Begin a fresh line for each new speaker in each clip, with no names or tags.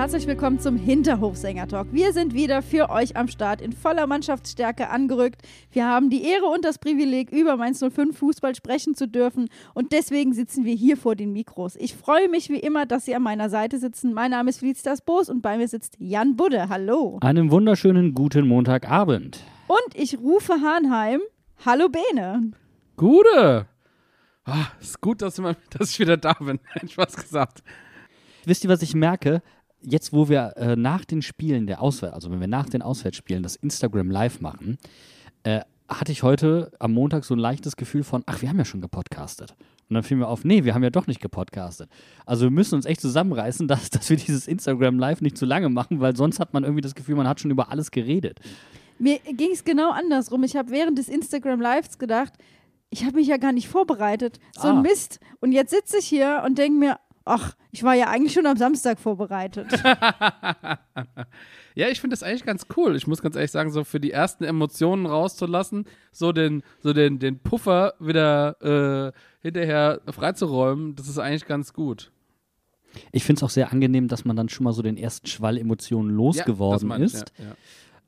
herzlich willkommen zum Hinterhofsänger-Talk. Wir sind wieder für euch am Start in voller Mannschaftsstärke angerückt. Wir haben die Ehre und das Privileg, über Mainz 05 Fußball sprechen zu dürfen und deswegen sitzen wir hier vor den Mikros. Ich freue mich wie immer, dass Sie an meiner Seite sitzen. Mein Name ist Felicitas Boos und bei mir sitzt Jan Budde. Hallo.
Einen wunderschönen guten Montagabend.
Und ich rufe Hahnheim. Hallo Bene.
Gute! Ah, ist gut, dass, ich wieder da bin. Spaß gesagt.
Wisst ihr, was ich merke? Jetzt, wo wir äh, nach den Spielen der Auswärts, also wenn wir nach den Auswärtsspielen das Instagram live machen, äh, hatte ich heute am Montag so ein leichtes Gefühl von, ach, wir haben ja schon gepodcastet. Und dann fiel mir auf, nee, wir haben ja doch nicht gepodcastet. Also wir müssen uns echt zusammenreißen, dass, dass wir dieses Instagram live nicht zu lange machen, weil sonst hat man irgendwie das Gefühl, man hat schon über alles geredet.
Mir ging es genau andersrum. Ich habe während des Instagram Lives gedacht, ich habe mich ja gar nicht vorbereitet. So
Ah.
ein Mist. Und jetzt sitze ich hier und denke mir, ach, ich war ja eigentlich schon am Samstag vorbereitet.
Ja, ich finde das eigentlich ganz cool. Ich muss ganz ehrlich sagen, so für die ersten Emotionen rauszulassen, so den, so den, den Puffer wieder äh, hinterher freizuräumen, das ist eigentlich ganz gut.
Ich finde es auch sehr angenehm, dass man dann schon mal so den ersten Schwall Emotionen
Ja,
losgeworden
ich,
ist.
Ja, ja.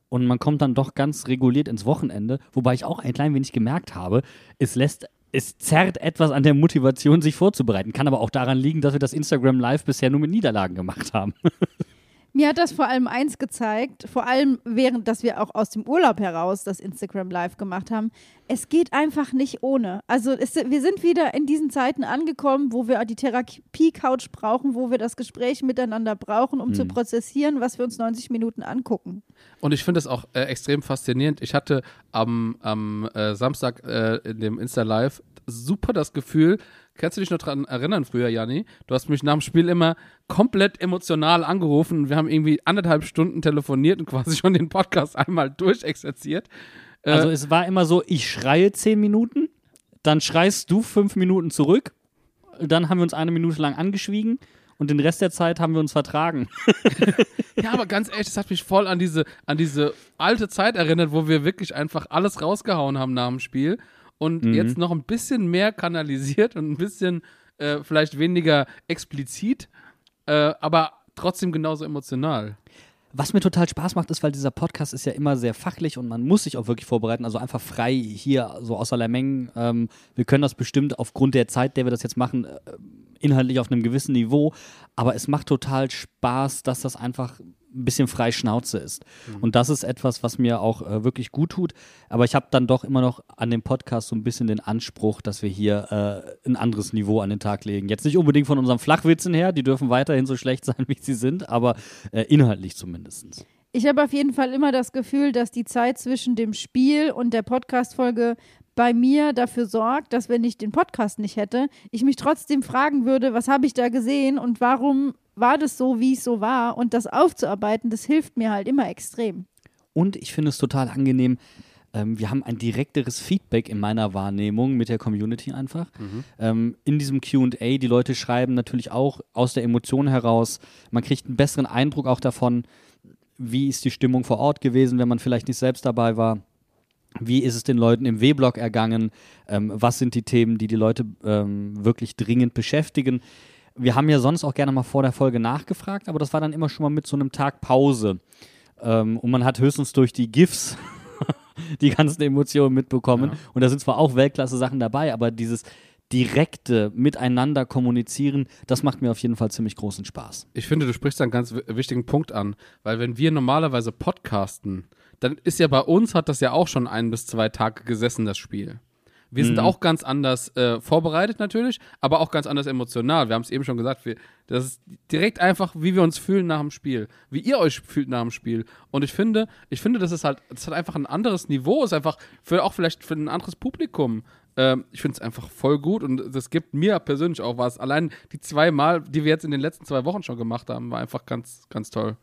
und man kommt dann doch ganz reguliert ins Wochenende, wobei ich auch ein klein wenig gemerkt habe, es lässt es zerrt etwas an der Motivation, sich vorzubereiten. Kann aber auch daran liegen, dass wir das Instagram Live bisher nur mit Niederlagen gemacht haben.
Mir hat das vor allem eins gezeigt, vor allem während, dass wir auch aus dem Urlaub heraus das Instagram Live gemacht haben. Es geht einfach nicht ohne. Also es, wir sind wieder in diesen Zeiten angekommen, wo wir die Therapie-Couch brauchen, wo wir das Gespräch miteinander brauchen, um zu prozessieren, was wir uns 90 Minuten angucken.
Und ich finde das auch äh, extrem faszinierend. Ich hatte am, am äh, Samstag äh, in dem Insta-Live super das Gefühl, kannst du dich noch daran erinnern früher, Janni? Du hast mich nach dem Spiel immer komplett emotional angerufen und wir haben irgendwie anderthalb Stunden telefoniert und quasi schon den Podcast einmal durchexerziert. Äh,
Also es war immer so, ich schreie zehn Minuten, dann schreist du fünf Minuten zurück, dann haben wir uns eine Minute lang angeschwiegen und den Rest der Zeit haben wir uns vertragen.
Ja, aber ganz ehrlich, das hat mich voll an diese, an diese alte Zeit erinnert, wo wir wirklich einfach alles rausgehauen haben nach dem Spiel und jetzt noch ein bisschen mehr kanalisiert und ein bisschen äh, vielleicht weniger explizit, äh, aber trotzdem genauso emotional.
Was mir total Spaß macht, ist, weil dieser Podcast ist ja immer sehr fachlich und man muss sich auch wirklich vorbereiten. Also einfach frei hier, so außer der Mengen. Ähm, wir können das bestimmt aufgrund der Zeit, der wir das jetzt machen, äh, inhaltlich auf einem gewissen Niveau. Aber es macht total Spaß, dass das einfach ein bisschen frei Schnauze ist. Und das ist etwas, was mir auch äh, wirklich gut tut. Aber ich habe dann doch immer noch an dem Podcast so ein bisschen den Anspruch, dass wir hier äh, ein anderes Niveau an den Tag legen. Jetzt nicht unbedingt von unseren Flachwitzen her, die dürfen weiterhin so schlecht sein, wie sie sind, aber äh, inhaltlich zumindest.
Ich habe auf jeden Fall immer das Gefühl, dass die Zeit zwischen dem Spiel und der Podcast-Folge bei mir dafür sorgt, dass wenn ich den Podcast nicht hätte, ich mich trotzdem fragen würde, was habe ich da gesehen und warum war das so, wie es so war und das aufzuarbeiten, das hilft mir halt immer extrem.
Und ich finde es total angenehm. Ähm, wir haben ein direkteres Feedback in meiner Wahrnehmung mit der Community einfach. Ähm, in diesem QA, die Leute schreiben natürlich auch aus der Emotion heraus. Man kriegt einen besseren Eindruck auch davon, wie ist die Stimmung vor Ort gewesen, wenn man vielleicht nicht selbst dabei war. Wie ist es den Leuten im W-Block ergangen? Ähm, was sind die Themen, die die Leute ähm, wirklich dringend beschäftigen? Wir haben ja sonst auch gerne mal vor der Folge nachgefragt, aber das war dann immer schon mal mit so einem Tag Pause. Ähm, und man hat höchstens durch die GIFs die ganzen Emotionen mitbekommen. Und da sind zwar auch Weltklasse-Sachen dabei, aber dieses direkte Miteinander kommunizieren, das macht mir auf jeden Fall ziemlich großen Spaß.
Ich finde, du sprichst einen ganz wi- wichtigen Punkt an, weil wenn wir normalerweise podcasten, dann ist ja bei uns, hat das ja auch schon ein bis zwei Tage gesessen, das Spiel. Wir sind auch ganz anders äh, vorbereitet natürlich, aber auch ganz anders emotional. Wir haben es eben schon gesagt, wir, das ist direkt einfach, wie wir uns fühlen nach dem Spiel, wie ihr euch fühlt nach dem Spiel. Und ich finde, ich finde, das ist halt, das hat einfach ein anderes Niveau, ist einfach für auch vielleicht für ein anderes Publikum Ähm, ich finde es einfach voll gut und das gibt mir persönlich auch was. Allein die zwei Mal, die wir jetzt in den letzten zwei Wochen schon gemacht haben, war einfach ganz, ganz toll.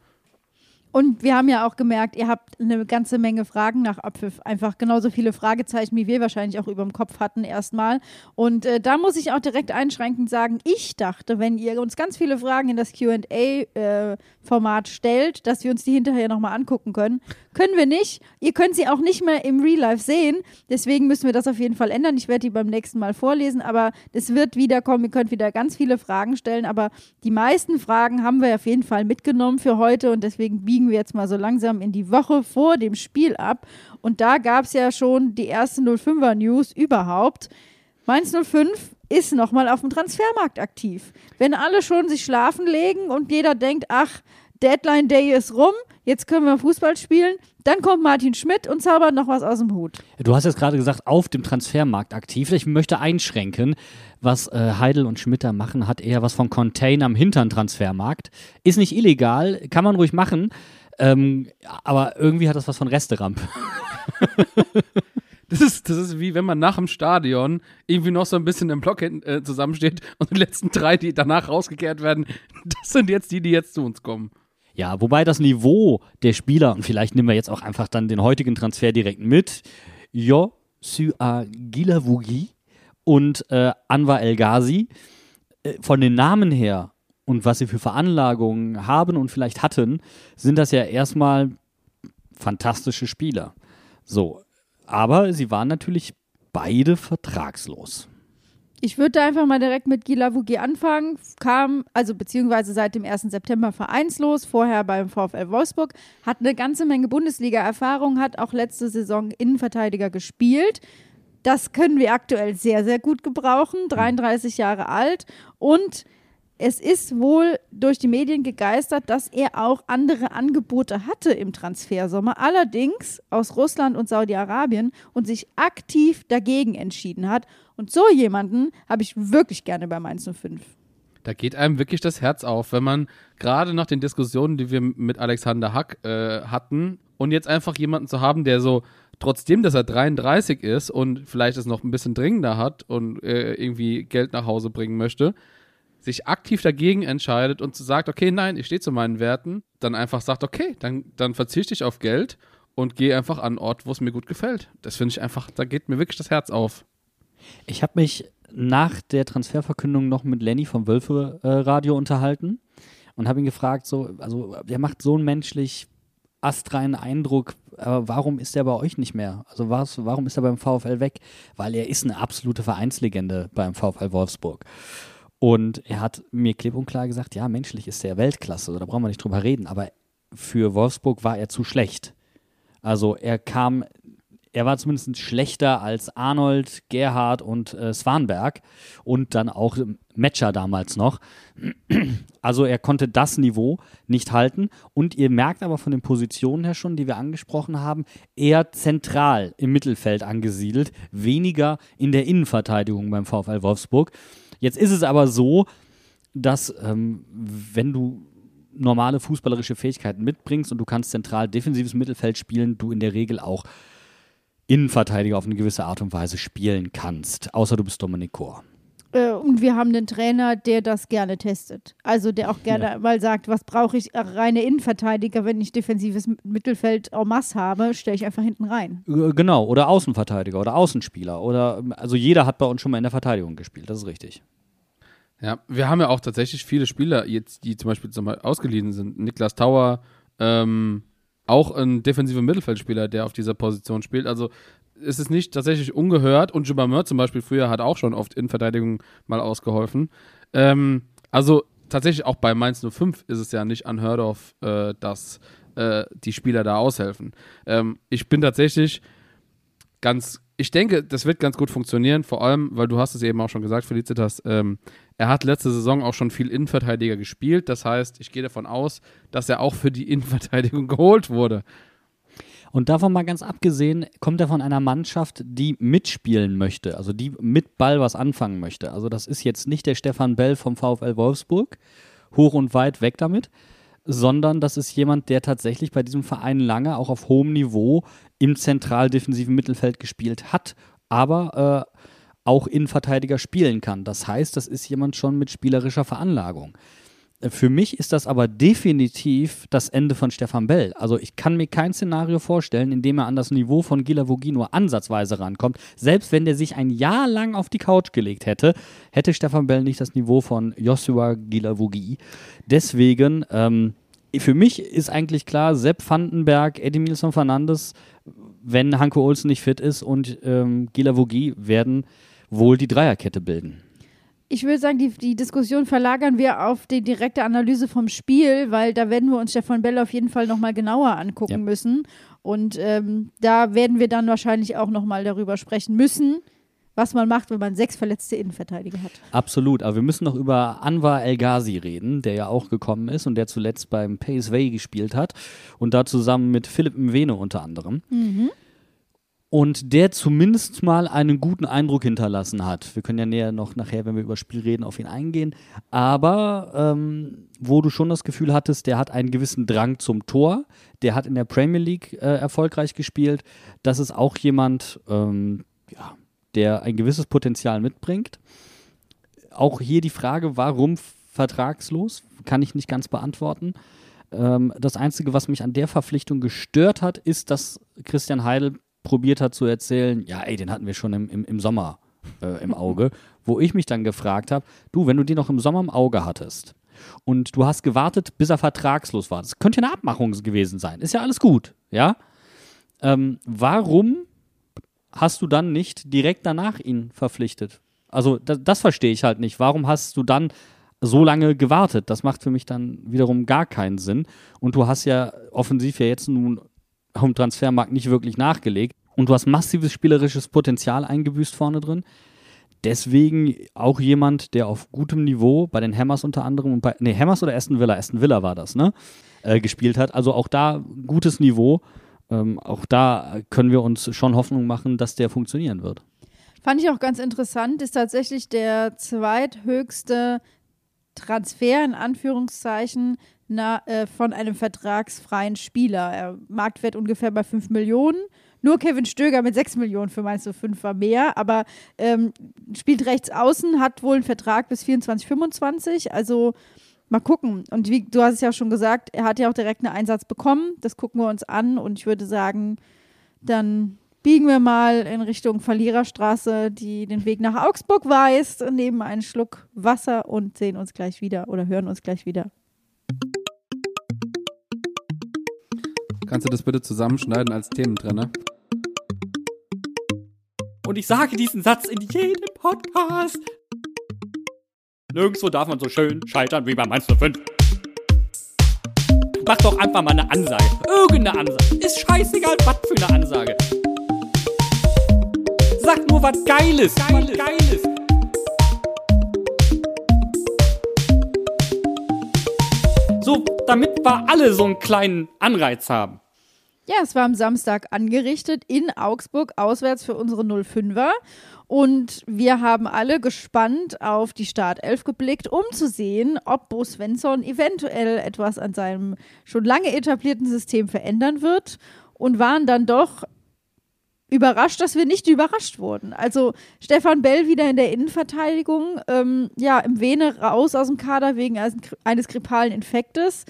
Und wir haben ja auch gemerkt, ihr habt eine ganze Menge Fragen nach Abpfiff. Einfach genauso viele Fragezeichen, wie wir wahrscheinlich auch über dem Kopf hatten erstmal. Und äh, da muss ich auch direkt einschränkend sagen, ich dachte, wenn ihr uns ganz viele Fragen in das QA-Format äh, stellt, dass wir uns die hinterher nochmal angucken können. Können wir nicht. Ihr könnt sie auch nicht mehr im Real Life sehen. Deswegen müssen wir das auf jeden Fall ändern. Ich werde die beim nächsten Mal vorlesen, aber es wird wiederkommen. Ihr könnt wieder ganz viele Fragen stellen. Aber die meisten Fragen haben wir auf jeden Fall mitgenommen für heute und deswegen biegen wir jetzt mal so langsam in die Woche vor dem Spiel ab. Und da gab es ja schon die erste 05er News überhaupt. Mainz 05 ist nochmal auf dem Transfermarkt aktiv. Wenn alle schon sich schlafen legen und jeder denkt, ach, Deadline Day ist rum, jetzt können wir Fußball spielen, dann kommt Martin Schmidt und zaubert noch was aus dem Hut.
Du hast jetzt gerade gesagt, auf dem Transfermarkt aktiv. Ich möchte einschränken, was äh, Heidel und Schmidt da machen, hat eher was von Contain am hinteren Transfermarkt. Ist nicht illegal, kann man ruhig machen. Ähm, aber irgendwie hat das was von Resteramp.
Das ist, das ist wie wenn man nach dem Stadion irgendwie noch so ein bisschen im Block äh, zusammensteht und die letzten drei, die danach rausgekehrt werden, das sind jetzt die, die jetzt zu uns kommen.
Ja, wobei das Niveau der Spieler, und vielleicht nehmen wir jetzt auch einfach dann den heutigen Transfer direkt mit, Jo Sua Gilavugi und äh, Anwar El Ghazi, äh, von den Namen her und was sie für Veranlagungen haben und vielleicht hatten, sind das ja erstmal fantastische Spieler. So, aber sie waren natürlich beide vertragslos.
Ich würde einfach mal direkt mit Gila Wugi anfangen. Kam, also beziehungsweise seit dem 1. September vereinslos, vorher beim VfL Wolfsburg, hat eine ganze Menge Bundesliga-Erfahrung, hat auch letzte Saison Innenverteidiger gespielt. Das können wir aktuell sehr, sehr gut gebrauchen. 33 Jahre alt und es ist wohl durch die Medien gegeistert, dass er auch andere Angebote hatte im Transfersommer, allerdings aus Russland und Saudi-Arabien und sich aktiv dagegen entschieden hat. Und so jemanden habe ich wirklich gerne bei Mainz 05.
Da geht einem wirklich das Herz auf, wenn man gerade nach den Diskussionen, die wir mit Alexander Hack äh, hatten, und jetzt einfach jemanden zu haben, der so, trotzdem, dass er 33 ist und vielleicht es noch ein bisschen dringender hat und äh, irgendwie Geld nach Hause bringen möchte, sich aktiv dagegen entscheidet und sagt, okay, nein, ich stehe zu meinen Werten, dann einfach sagt, okay, dann, dann verzichte ich auf Geld und gehe einfach an einen Ort, wo es mir gut gefällt. Das finde ich einfach, da geht mir wirklich das Herz auf.
Ich habe mich nach der Transferverkündung noch mit Lenny vom Wölfe äh, Radio unterhalten und habe ihn gefragt, so, also der macht so einen menschlich astreinen Eindruck, aber warum ist er bei euch nicht mehr? Also was, warum ist er beim VfL weg? Weil er ist eine absolute Vereinslegende beim VfL Wolfsburg. Und er hat mir klipp und klar gesagt, ja, menschlich ist er Weltklasse, da brauchen wir nicht drüber reden, aber für Wolfsburg war er zu schlecht. Also er kam, er war zumindest schlechter als Arnold, Gerhard und äh, Swanberg und dann auch Matcher damals noch. Also er konnte das Niveau nicht halten und ihr merkt aber von den Positionen her schon, die wir angesprochen haben, eher zentral im Mittelfeld angesiedelt, weniger in der Innenverteidigung beim VfL Wolfsburg. Jetzt ist es aber so, dass ähm, wenn du normale fußballerische Fähigkeiten mitbringst und du kannst zentral defensives Mittelfeld spielen, du in der Regel auch Innenverteidiger auf eine gewisse Art und Weise spielen kannst, außer du bist Dominik Kor.
Äh, und wir haben einen Trainer, der das gerne testet. Also der auch gerne ja. mal sagt, was brauche ich reine Innenverteidiger, wenn ich defensives Mittelfeld en masse habe, stelle ich einfach hinten rein.
Genau, oder Außenverteidiger oder Außenspieler. Oder also jeder hat bei uns schon mal in der Verteidigung gespielt, das ist richtig.
Ja, wir haben ja auch tatsächlich viele Spieler jetzt, die zum Beispiel zum Beispiel ausgeliehen sind. Niklas Tauer, ähm, auch ein defensiver Mittelfeldspieler, der auf dieser Position spielt. Also ist es nicht tatsächlich ungehört und Jubameur zum Beispiel früher hat auch schon oft in Verteidigung mal ausgeholfen. Ähm, also tatsächlich auch bei Mainz 05 ist es ja nicht unheard of, äh, dass äh, die Spieler da aushelfen. Ähm, ich bin tatsächlich ganz, ich denke, das wird ganz gut funktionieren, vor allem, weil du hast es eben auch schon gesagt, Felicitas, ähm, er hat letzte Saison auch schon viel Innenverteidiger gespielt. Das heißt, ich gehe davon aus, dass er auch für die Innenverteidigung geholt wurde.
Und davon mal ganz abgesehen, kommt er von einer Mannschaft, die mitspielen möchte, also die mit Ball was anfangen möchte. Also das ist jetzt nicht der Stefan Bell vom VfL Wolfsburg, hoch und weit weg damit, sondern das ist jemand, der tatsächlich bei diesem Verein lange auch auf hohem Niveau im zentral defensiven Mittelfeld gespielt hat, aber äh, auch Innenverteidiger spielen kann. Das heißt, das ist jemand schon mit spielerischer Veranlagung. Für mich ist das aber definitiv das Ende von Stefan Bell. Also ich kann mir kein Szenario vorstellen, in dem er an das Niveau von Gilavogi nur ansatzweise rankommt. Selbst wenn der sich ein Jahr lang auf die Couch gelegt hätte, hätte Stefan Bell nicht das Niveau von Joshua Gilavogi. Deswegen, ähm, für mich ist eigentlich klar, Sepp Vandenberg, Edmilson Fernandes, wenn Hanko Olsen nicht fit ist und ähm, Gilavogi werden wohl die Dreierkette bilden.
Ich würde sagen, die, die Diskussion verlagern wir auf die direkte Analyse vom Spiel, weil da werden wir uns Stefan Bell auf jeden Fall nochmal genauer angucken
Ja.
müssen. Und ähm, da werden wir dann wahrscheinlich auch nochmal darüber sprechen müssen, was man macht, wenn man sechs verletzte Innenverteidiger hat.
Absolut, aber wir müssen noch über Anwar El Ghazi reden, der ja auch gekommen ist und der zuletzt beim PSV gespielt hat und da zusammen mit Philipp Mwene unter anderem. Und der zumindest mal einen guten Eindruck hinterlassen hat. Wir können ja näher noch nachher, wenn wir über Spiel reden, auf ihn eingehen. Aber ähm, wo du schon das Gefühl hattest, der hat einen gewissen Drang zum Tor, der hat in der Premier League äh, erfolgreich gespielt. Das ist auch jemand, ähm, ja, der ein gewisses Potenzial mitbringt auch hier die Frage, warum vertragslos, kann ich nicht ganz beantworten. Ähm, das Einzige, was mich an der Verpflichtung gestört hat, ist, dass Christian Heidel probiert hat zu erzählen, ja, ey, den hatten wir schon im, im, im Sommer äh, im Auge, wo ich mich dann gefragt habe, du, wenn du den noch im Sommer im Auge hattest und du hast gewartet, bis er vertragslos war, das könnte ja eine Abmachung gewesen sein, ist ja alles gut, ja? Ähm, warum hast du dann nicht direkt danach ihn verpflichtet? Also das, das verstehe ich halt nicht. Warum hast du dann so lange gewartet? Das macht für mich dann wiederum gar keinen Sinn. Und du hast ja offensiv ja jetzt nun am Transfermarkt nicht wirklich nachgelegt. Und du hast massives spielerisches Potenzial eingebüßt vorne drin. Deswegen auch jemand, der auf gutem Niveau bei den Hammers unter anderem und bei, nee, Hammers oder Aston Villa, Aston Villa war das, ne? Äh, gespielt hat. Also auch da gutes Niveau. Ähm, auch da können wir uns schon Hoffnung machen, dass der funktionieren wird.
Fand ich auch ganz interessant, ist tatsächlich der zweithöchste Transfer in Anführungszeichen na, äh, von einem vertragsfreien Spieler. Er Marktwert ungefähr bei 5 Millionen. Nur Kevin Stöger mit 6 Millionen für Mainz 05 war mehr, aber ähm, spielt rechts außen, hat wohl einen Vertrag bis 24, 25. Also mal gucken. Und wie du hast es ja schon gesagt, er hat ja auch direkt einen Einsatz bekommen. Das gucken wir uns an und ich würde sagen, dann biegen wir mal in Richtung Verliererstraße, die den Weg nach Augsburg weist, nehmen einen Schluck Wasser und sehen uns gleich wieder oder hören uns gleich wieder.
Kannst du das bitte zusammenschneiden als Thementrenner?
Und ich sage diesen Satz in jedem Podcast. Nirgendwo darf man so schön scheitern wie bei Mainz 05. Mach doch einfach mal eine Ansage. Irgendeine Ansage. Ist scheißegal, was für eine Ansage. Sag nur was Geiles. Was Geiles. Damit wir alle so einen kleinen Anreiz haben.
Ja, es war am Samstag angerichtet in Augsburg, auswärts für unsere 05er. Und wir haben alle gespannt auf die Startelf geblickt, um zu sehen, ob Bo Svensson eventuell etwas an seinem schon lange etablierten System verändern wird. Und waren dann doch überrascht, dass wir nicht überrascht wurden. Also Stefan Bell wieder in der Innenverteidigung, ähm, ja, im Vene raus aus dem Kader wegen eines, grippalen Infektes.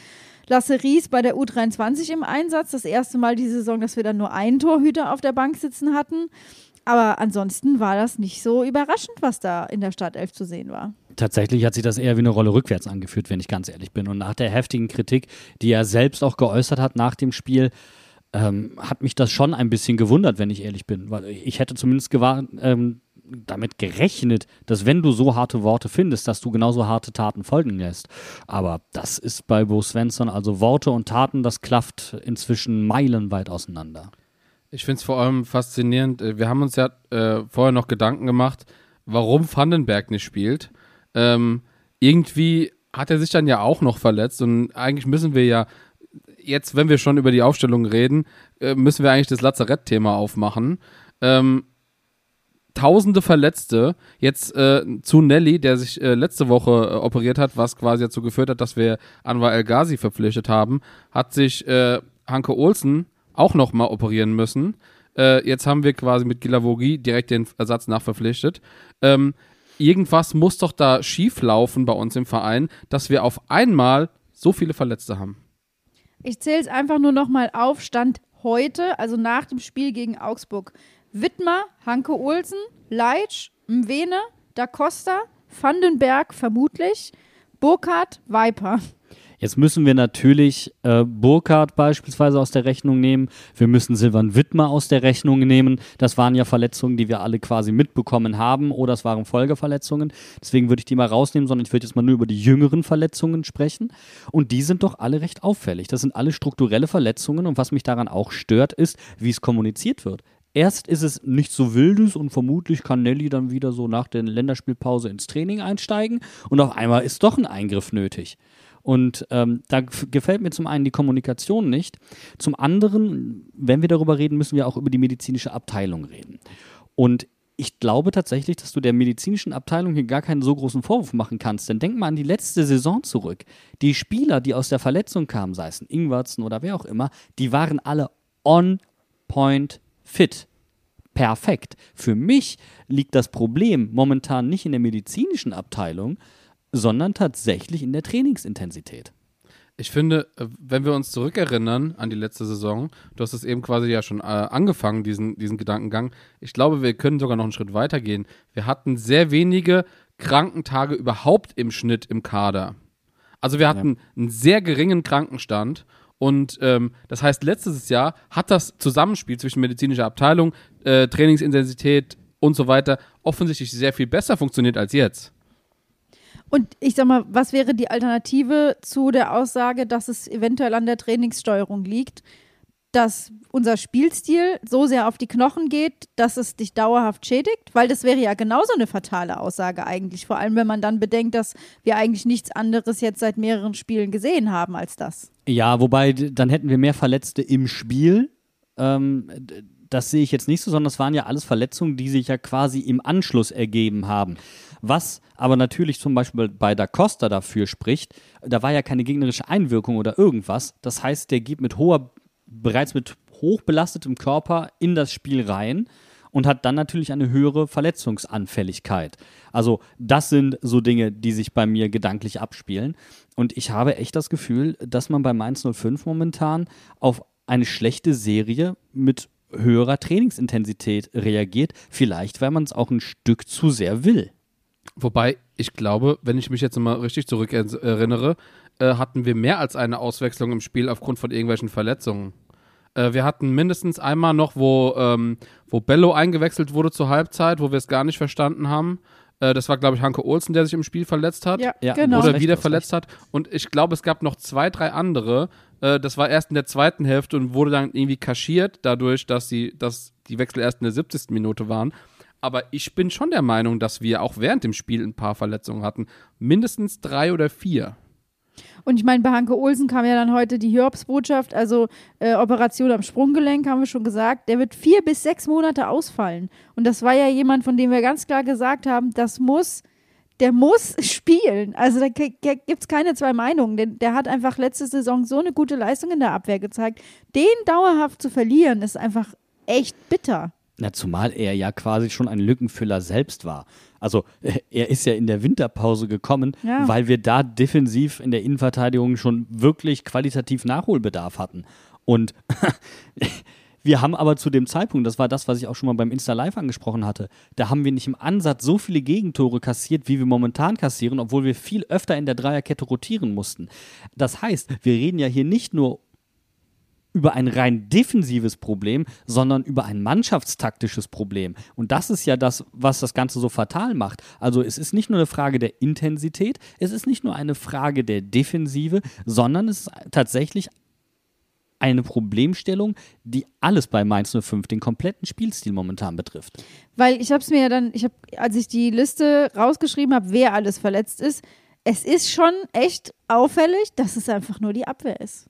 Lasse Ries bei der U23 im Einsatz. Das erste Mal diese Saison, dass wir dann nur einen Torhüter auf der Bank sitzen hatten. Aber ansonsten war das nicht so überraschend, was da in der Startelf zu sehen war.
Tatsächlich hat sich das eher wie eine Rolle rückwärts angefühlt, wenn ich ganz ehrlich bin. Und nach der heftigen Kritik, die er selbst auch geäußert hat nach dem Spiel, ähm, hat mich das schon ein bisschen gewundert, wenn ich ehrlich bin. Weil ich hätte zumindest ähm, damit gerechnet, dass wenn du so harte Worte findest, dass du genauso harte Taten folgen lässt. Aber das ist bei Bo Svensson, also Worte und Taten, das klafft inzwischen meilenweit auseinander.
Ich finde es vor allem faszinierend. äh, Wir haben uns ja äh, vorher noch Gedanken gemacht, warum Vandenberg nicht spielt. Ähm, irgendwie hat er sich dann ja auch noch verletzt und eigentlich müssen wir ja jetzt, wenn wir schon über die Aufstellung reden, äh, müssen wir eigentlich das Lazarett-Thema aufmachen. Ähm, tausende Verletzte. Jetzt äh, zu Nelly, der sich äh, letzte Woche äh, operiert hat, was quasi dazu geführt hat, dass wir Anwar El Ghazi verpflichtet haben, hat sich äh, Hanke Olsen auch noch mal operieren müssen. Äh, jetzt haben wir quasi mit Gilavogi direkt den Ersatz nachverpflichtet. Ähm, irgendwas muss doch da schief laufen bei uns im Verein, dass wir auf einmal so viele Verletzte haben.
Ich zähle es einfach nur noch mal auf. Stand heute, also nach dem Spiel gegen Augsburg. Wittmer, Hanke Olsen, Leitsch, Mwene, Da Costa, Vandenberg vermutlich, Burkhardt, Viper.
Jetzt müssen wir natürlich äh, Burkhardt beispielsweise aus der Rechnung nehmen. Wir müssen Silvan Wittmer aus der Rechnung nehmen. Das waren ja Verletzungen, die wir alle quasi mitbekommen haben oder es waren Folgeverletzungen. Deswegen würde ich die mal rausnehmen, sondern ich würde jetzt mal nur über die jüngeren Verletzungen sprechen. Und die sind doch alle recht auffällig. Das sind alle strukturelle Verletzungen und was mich daran auch stört, ist, wie es kommuniziert wird. Erst ist es nicht so wildes und vermutlich kann Nelly dann wieder so nach der Länderspielpause ins Training einsteigen und auf einmal ist doch ein Eingriff nötig. Und ähm, da gefällt mir zum einen die Kommunikation nicht. Zum anderen, wenn wir darüber reden, müssen wir auch über die medizinische Abteilung reden. Und ich glaube tatsächlich, dass du der medizinischen Abteilung hier gar keinen so großen Vorwurf machen kannst. Denn denk mal an die letzte Saison zurück. Die Spieler, die aus der Verletzung kamen, sei es Ingwertsen oder wer auch immer, die waren alle on point fit. Perfekt. Für mich liegt das Problem momentan nicht in der medizinischen Abteilung, sondern tatsächlich in der Trainingsintensität.
Ich finde, äh, wenn wir uns zurückerinnern an die letzte Saison, du hast es eben quasi ja schon äh, angefangen, diesen, diesen Gedankengang. Ich glaube, wir können sogar noch einen Schritt weiter gehen. Wir hatten sehr wenige Krankentage überhaupt im Schnitt im Kader. Also wir hatten ja. einen sehr geringen Krankenstand und ähm, das heißt, letztes Jahr hat das Zusammenspiel zwischen medizinischer Abteilung, äh, Trainingsintensität und so weiter offensichtlich sehr viel besser funktioniert als jetzt.
Und ich sag mal, was wäre die Alternative zu der Aussage, dass es eventuell an der Trainingssteuerung liegt, dass unser Spielstil so sehr auf die Knochen geht, dass es dich dauerhaft schädigt? Weil das wäre ja genauso eine fatale Aussage eigentlich, vor allem wenn man dann bedenkt, dass wir eigentlich nichts anderes jetzt seit mehreren Spielen gesehen haben als das.
Ja, wobei dann hätten wir mehr Verletzte im Spiel. Ähm, das sehe ich jetzt nicht so, sondern es waren ja alles Verletzungen, die sich ja quasi im Anschluss ergeben haben. Was aber natürlich zum Beispiel bei Da Costa dafür spricht, da war ja keine gegnerische Einwirkung oder irgendwas. Das heißt, der geht mit hoher, bereits mit hoch belastetem Körper in das Spiel rein und hat dann natürlich eine höhere Verletzungsanfälligkeit. Also das sind so Dinge, die sich bei mir gedanklich abspielen. Und ich habe echt das Gefühl, dass man bei Mainz 05 momentan auf eine schlechte Serie mit höherer Trainingsintensität reagiert. Vielleicht, weil man es auch ein Stück zu sehr will.
Wobei, ich glaube, wenn ich mich jetzt mal richtig zurückerinnere, äh, hatten wir mehr als eine Auswechslung im Spiel aufgrund von irgendwelchen Verletzungen. Äh, wir hatten mindestens einmal noch, wo, ähm, wo Bello eingewechselt wurde zur Halbzeit, wo wir es gar nicht verstanden haben. Äh, das war, glaube ich, Hanke Olsen, der sich im Spiel verletzt hat.
Ja, ja genau.
Oder wieder verletzt hat. Und ich glaube, es gab noch zwei, drei andere. Äh, das war erst in der zweiten Hälfte und wurde dann irgendwie kaschiert, dadurch, dass, sie, dass die Wechsel erst in der 70. Minute waren. Aber ich bin schon der Meinung, dass wir auch während dem Spiel ein paar Verletzungen hatten. Mindestens drei oder vier.
Und ich meine, bei Hanke Olsen kam ja dann heute die Hiobsbotschaft, also äh, Operation am Sprunggelenk, haben wir schon gesagt. Der wird vier bis sechs Monate ausfallen. Und das war ja jemand, von dem wir ganz klar gesagt haben, das muss, der muss spielen. Also da gibt es keine zwei Meinungen. Der, der hat einfach letzte Saison so eine gute Leistung in der Abwehr gezeigt. Den dauerhaft zu verlieren, ist einfach echt bitter.
Na, zumal er ja quasi schon ein Lückenfüller selbst war. Also er ist ja in der Winterpause gekommen, ja. weil wir da defensiv in der Innenverteidigung schon wirklich qualitativ Nachholbedarf hatten. Und wir haben aber zu dem Zeitpunkt, das war das, was ich auch schon mal beim Insta Live angesprochen hatte, da haben wir nicht im Ansatz so viele Gegentore kassiert, wie wir momentan kassieren, obwohl wir viel öfter in der Dreierkette rotieren mussten. Das heißt, wir reden ja hier nicht nur über ein rein defensives Problem, sondern über ein mannschaftstaktisches Problem. Und das ist ja das, was das Ganze so fatal macht. Also es ist nicht nur eine Frage der Intensität, es ist nicht nur eine Frage der Defensive, sondern es ist tatsächlich eine Problemstellung, die alles bei Mainz 05, den kompletten Spielstil momentan betrifft.
Weil ich habe es mir ja dann, ich habe, als ich die Liste rausgeschrieben habe, wer alles verletzt ist, es ist schon echt auffällig, dass es einfach nur die Abwehr ist.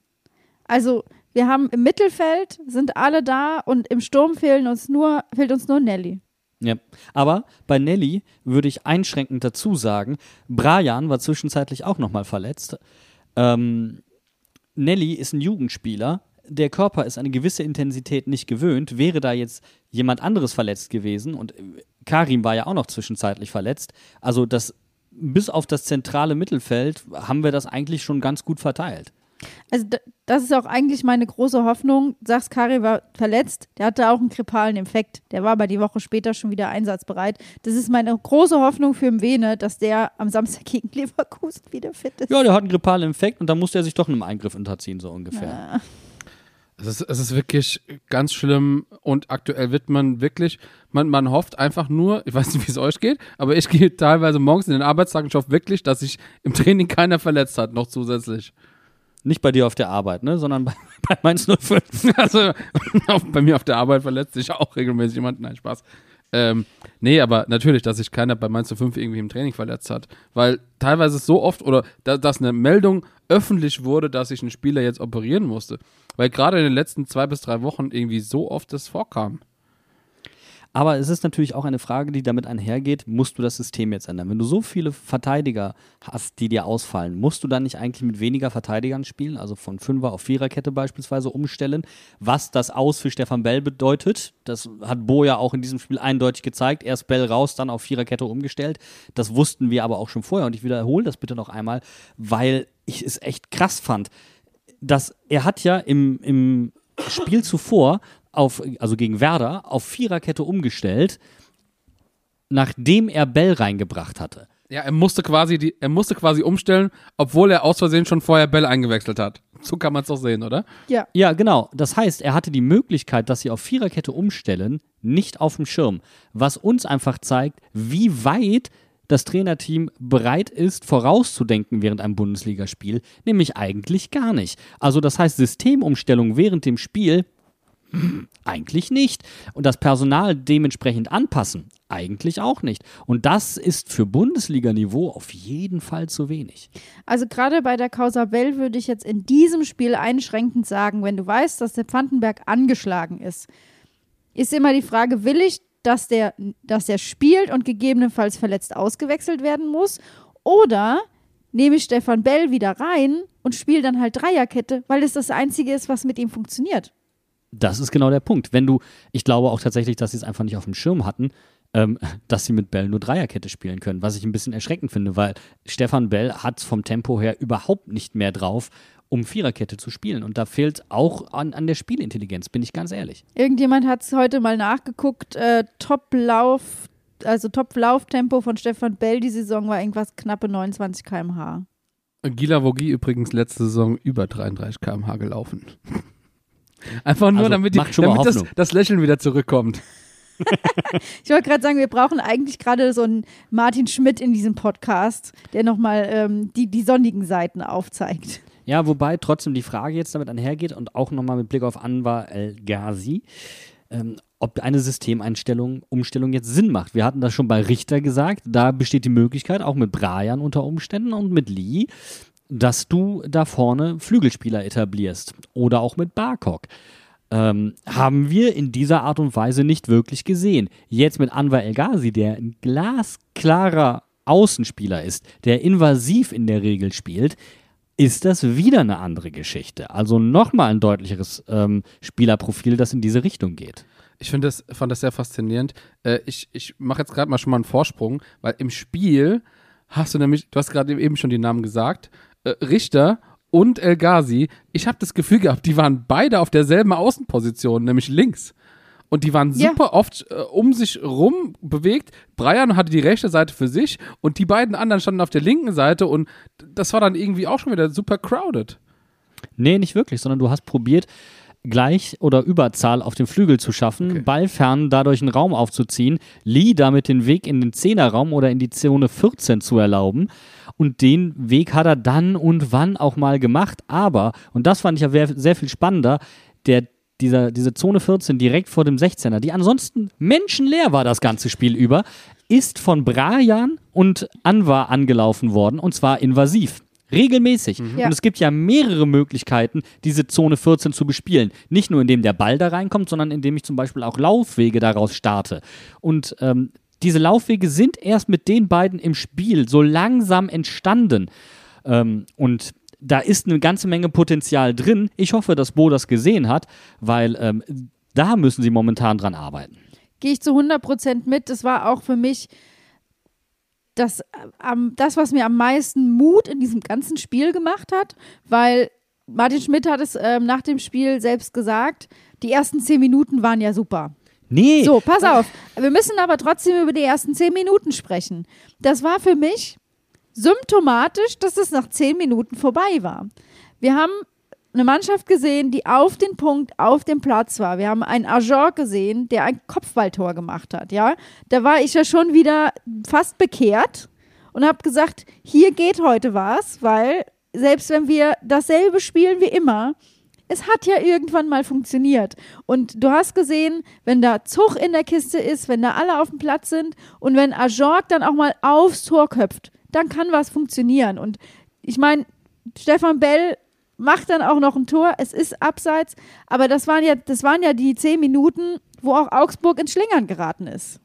Also wir haben im Mittelfeld sind alle da und im Sturm fehlen uns nur, fehlt uns nur Nelly.
Ja, aber bei Nelly würde ich einschränkend dazu sagen, Brian war zwischenzeitlich auch nochmal verletzt. Ähm, Nelly ist ein Jugendspieler, der Körper ist eine gewisse Intensität nicht gewöhnt, wäre da jetzt jemand anderes verletzt gewesen und äh, Karim war ja auch noch zwischenzeitlich verletzt, also das bis auf das zentrale Mittelfeld haben wir das eigentlich schon ganz gut verteilt.
Also das ist auch eigentlich meine große Hoffnung. Sagst, Kari war verletzt, der hatte auch einen krepalen Infekt. Der war aber die Woche später schon wieder einsatzbereit. Das ist meine große Hoffnung für Mwene, dass der am Samstag gegen Leverkusen wieder fit ist.
Ja, der hat einen grippalen Infekt und dann musste er sich doch einem Eingriff unterziehen, so ungefähr.
Ja.
Es ist, es ist wirklich ganz schlimm und aktuell wird man wirklich, man, man hofft einfach nur, ich weiß nicht, wie es euch geht, aber ich gehe teilweise morgens in den Arbeitstag und hoffe wirklich, dass sich im Training keiner verletzt hat, noch zusätzlich.
Nicht bei dir auf der Arbeit, ne, sondern bei, bei Mainz 05.
Also bei mir auf der Arbeit verletzt sich auch regelmäßig jemand. Nein, Spaß. Ähm, nee, aber natürlich, dass sich keiner bei Mainz 05 irgendwie im Training verletzt hat. Weil teilweise so oft, oder da, dass eine Meldung öffentlich wurde, dass sich ein Spieler jetzt operieren musste. Weil gerade in den letzten zwei bis drei Wochen irgendwie so oft das vorkam.
Aber es ist natürlich auch eine Frage, die damit einhergeht, musst du das System jetzt ändern? Wenn du so viele Verteidiger hast, die dir ausfallen, musst du dann nicht eigentlich mit weniger Verteidigern spielen, also von Fünfer auf Viererkette beispielsweise umstellen, was das Aus für Stefan Bell bedeutet. Das hat Bo ja auch in diesem Spiel eindeutig gezeigt. Erst Bell raus, dann auf Viererkette umgestellt. Das wussten wir aber auch schon vorher und ich wiederhole das bitte noch einmal, weil ich es echt krass fand. Dass er hat ja im, im Spiel zuvor auf, also gegen Werder, auf Viererkette umgestellt, nachdem er Bell reingebracht hatte.
Ja, er musste quasi die, er musste quasi umstellen, obwohl er aus Versehen schon vorher Bell eingewechselt hat. So kann man es doch sehen, oder?
ja.
Ja, genau. Das heißt, er hatte die Möglichkeit, dass sie auf Viererkette umstellen, nicht auf dem Schirm. Was uns einfach zeigt, wie weit das Trainerteam bereit ist, vorauszudenken während einem Bundesligaspiel, nämlich eigentlich gar nicht. Also das heißt, Systemumstellung während dem Spiel eigentlich nicht. Und das Personal dementsprechend anpassen, eigentlich auch nicht. Und das ist für Bundesliga-Niveau auf jeden Fall zu wenig.
Also gerade bei der Causa Bell würde ich jetzt in diesem Spiel einschränkend sagen, wenn du weißt, dass der Pfandenberg angeschlagen ist, ist immer die Frage, will ich, dass der, dass der spielt und gegebenenfalls verletzt ausgewechselt werden muss? Oder nehme ich Stefan Bell wieder rein und spiele dann halt Dreierkette, weil es das Einzige ist, was mit ihm funktioniert?
Das ist genau der Punkt. Wenn du, ich glaube auch tatsächlich, dass sie es einfach nicht auf dem Schirm hatten, ähm, dass sie mit Bell nur Dreierkette spielen können, was ich ein bisschen erschreckend finde, weil Stefan Bell hat vom Tempo her überhaupt nicht mehr drauf, um Viererkette zu spielen. Und da fehlt auch an, an der Spielintelligenz, bin ich ganz ehrlich.
Irgendjemand hat es heute mal nachgeguckt. Äh, Top-Lauf, also Top-Lauftempo von Stefan Bell die Saison war irgendwas knappe 29 km/h.
Gila Vogie übrigens letzte Saison über 33 km/h gelaufen. Einfach nur,
Also,
damit, die, damit das, das Lächeln wieder zurückkommt.
Ich wollte gerade sagen, wir brauchen eigentlich gerade so einen Martin Schmidt in diesem Podcast, der nochmal ähm, die, die sonnigen Seiten aufzeigt.
Ja, wobei trotzdem die Frage jetzt damit einhergeht und auch nochmal mit Blick auf Anwar El-Ghazi, ähm, ob eine Systemeinstellung, Umstellung jetzt Sinn macht. Wir hatten das schon bei Richter gesagt, da besteht die Möglichkeit, auch mit Brian unter Umständen und mit Lee, dass du da vorne Flügelspieler etablierst oder auch mit Barkok. Ähm, haben wir in dieser Art und Weise nicht wirklich gesehen. Jetzt mit Anwar El Ghazi, der ein glasklarer Außenspieler ist, der invasiv in der Regel spielt, ist das wieder eine andere Geschichte. Also nochmal ein deutlicheres ähm, Spielerprofil, das in diese Richtung geht.
Ich finde das, fand das sehr faszinierend. Äh, ich ich mache jetzt gerade mal schon mal einen Vorsprung, weil im Spiel hast du nämlich, du hast gerade eben schon die Namen gesagt, äh, Richter und El Ghazi. Ich habe das Gefühl gehabt, die waren beide auf derselben Außenposition, nämlich links. Und die waren
Ja.
super oft äh, um sich rum bewegt. Brian hatte die rechte Seite für sich und die beiden anderen standen auf der linken Seite und das war dann irgendwie auch schon wieder super crowded.
Nee, nicht wirklich, sondern du hast probiert, Gleich- oder Überzahl auf dem Flügel zu schaffen,
Okay.
Ballfern dadurch einen Raum aufzuziehen, Lee damit den Weg in den Zehnerraum oder in die Zone 14 zu erlauben. Und den Weg hat er dann und wann auch mal gemacht. Aber, und das fand ich ja sehr viel spannender, der, dieser, diese Zone 14 direkt vor dem 16er, die ansonsten menschenleer war das ganze Spiel über, ist von Brian und Anwar angelaufen worden und zwar invasiv. Regelmäßig.
Ja.
Und es gibt ja mehrere Möglichkeiten, diese Zone 14 zu bespielen. Nicht nur, indem der Ball da reinkommt, sondern indem ich zum Beispiel auch Laufwege daraus starte. Und ähm, diese Laufwege sind erst mit den beiden im Spiel so langsam entstanden. Ähm, und da ist eine ganze Menge Potenzial drin. Ich hoffe, dass Bo das gesehen hat, weil ähm, da müssen sie momentan dran arbeiten.
Gehe ich zu 100 Prozent mit. Das war auch für mich das, ähm, das, was mir am meisten Mut in diesem ganzen Spiel gemacht hat, weil Martin Schmidt hat es ähm, nach dem Spiel selbst gesagt, die ersten zehn Minuten waren ja super.
Nee.
So, pass auf. Wir müssen aber trotzdem über die ersten zehn Minuten sprechen. Das war für mich symptomatisch, dass es nach zehn Minuten vorbei war. Wir haben eine Mannschaft gesehen, die auf den Punkt auf dem Platz war. Wir haben einen Agent gesehen, der ein Kopfballtor gemacht hat. Ja, da war ich ja schon wieder fast bekehrt und habe gesagt, hier geht heute was, weil selbst wenn wir dasselbe spielen wie immer, es hat ja irgendwann mal funktioniert. Und du hast gesehen, wenn da Zug in der Kiste ist, wenn da alle auf dem Platz sind und wenn Ajorg dann auch mal aufs Tor köpft, dann kann was funktionieren. Und ich meine, Stefan Bell macht dann auch noch ein Tor. Es ist abseits, aber das waren ja, das waren ja die zehn Minuten, wo auch Augsburg ins Schlingern geraten ist.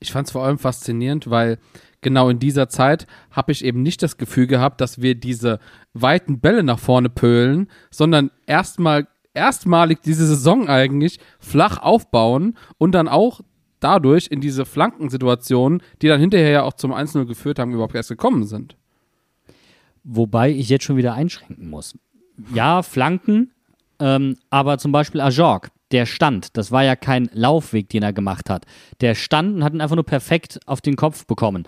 Ich fand es vor allem faszinierend, weil genau in dieser Zeit habe ich eben nicht das Gefühl gehabt, dass wir diese weiten Bälle nach vorne pölen, sondern erstmal erstmalig diese Saison eigentlich flach aufbauen und dann auch dadurch in diese Flankensituationen, die dann hinterher ja auch zum 1-0 geführt haben, überhaupt erst gekommen sind.
Wobei ich jetzt schon wieder einschränken muss. Ja, Flanken, ähm, aber zum Beispiel Ajorg, der stand, das war ja kein Laufweg, den er gemacht hat. Der stand und hat ihn einfach nur perfekt auf den Kopf bekommen.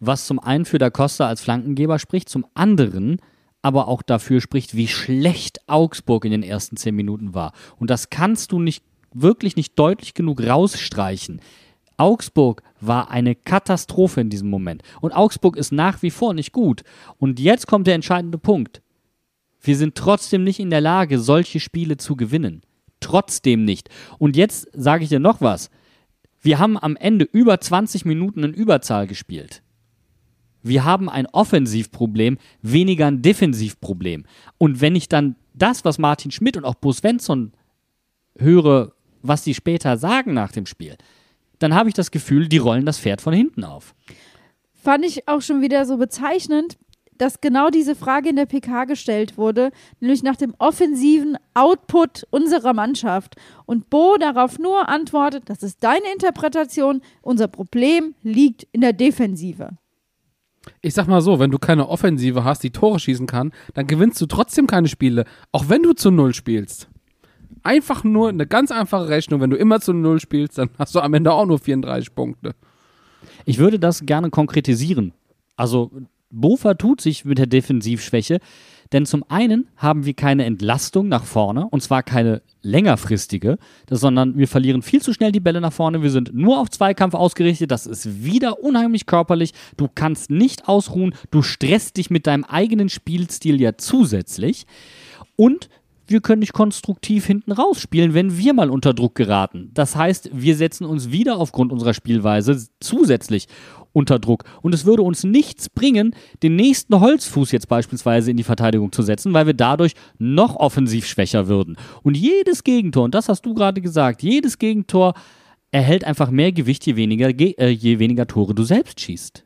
Was zum einen für Da Costa als Flankengeber spricht, zum anderen aber auch dafür spricht, wie schlecht Augsburg in den ersten zehn Minuten war. Und das kannst du nicht wirklich nicht deutlich genug rausstreichen. Augsburg war eine Katastrophe in diesem Moment. Und Augsburg ist nach wie vor nicht gut. Und jetzt kommt der entscheidende Punkt. Wir sind trotzdem nicht in der Lage, solche Spiele zu gewinnen. Trotzdem nicht. Und jetzt sage ich dir noch was. Wir haben am Ende über 20 Minuten in Überzahl gespielt. Wir haben ein Offensivproblem, weniger ein Defensivproblem. Und wenn ich dann das, was Martin Schmidt und auch Bo Svensson höre, was die später sagen nach dem Spiel, dann habe ich das Gefühl, die rollen das Pferd von hinten auf.
Fand ich auch schon wieder so bezeichnend, dass genau diese Frage in der PK gestellt wurde, nämlich nach dem offensiven Output unserer Mannschaft. Und Bo darauf nur antwortet, das ist deine Interpretation, unser Problem liegt in der Defensive.
Ich sag mal so, wenn du keine Offensive hast, die Tore schießen kann, dann gewinnst du trotzdem keine Spiele, auch wenn du zu Null spielst. Einfach nur eine ganz einfache Rechnung, wenn du immer zu Null spielst, dann hast du am Ende auch nur 34 Punkte.
Ich würde das gerne konkretisieren. Also Bofa tut sich mit der Defensivschwäche, denn zum einen haben wir keine Entlastung nach vorne, und zwar keine längerfristige, sondern wir verlieren viel zu schnell die Bälle nach vorne. Wir sind nur auf Zweikampf ausgerichtet. Das ist wieder unheimlich körperlich. Du kannst nicht ausruhen. Du stresst dich mit deinem eigenen Spielstil ja zusätzlich. Und wir können nicht konstruktiv hinten rausspielen, wenn wir mal unter Druck geraten. Das heißt, wir setzen uns wieder aufgrund unserer Spielweise zusätzlich unter Druck. Und es würde uns nichts bringen, den nächsten Holzfuß jetzt beispielsweise in die Verteidigung zu setzen, weil wir dadurch noch offensiv schwächer würden. Und jedes Gegentor, und das hast du gerade gesagt, jedes Gegentor erhält einfach mehr Gewicht, je weniger, äh, je weniger Tore du selbst schießt.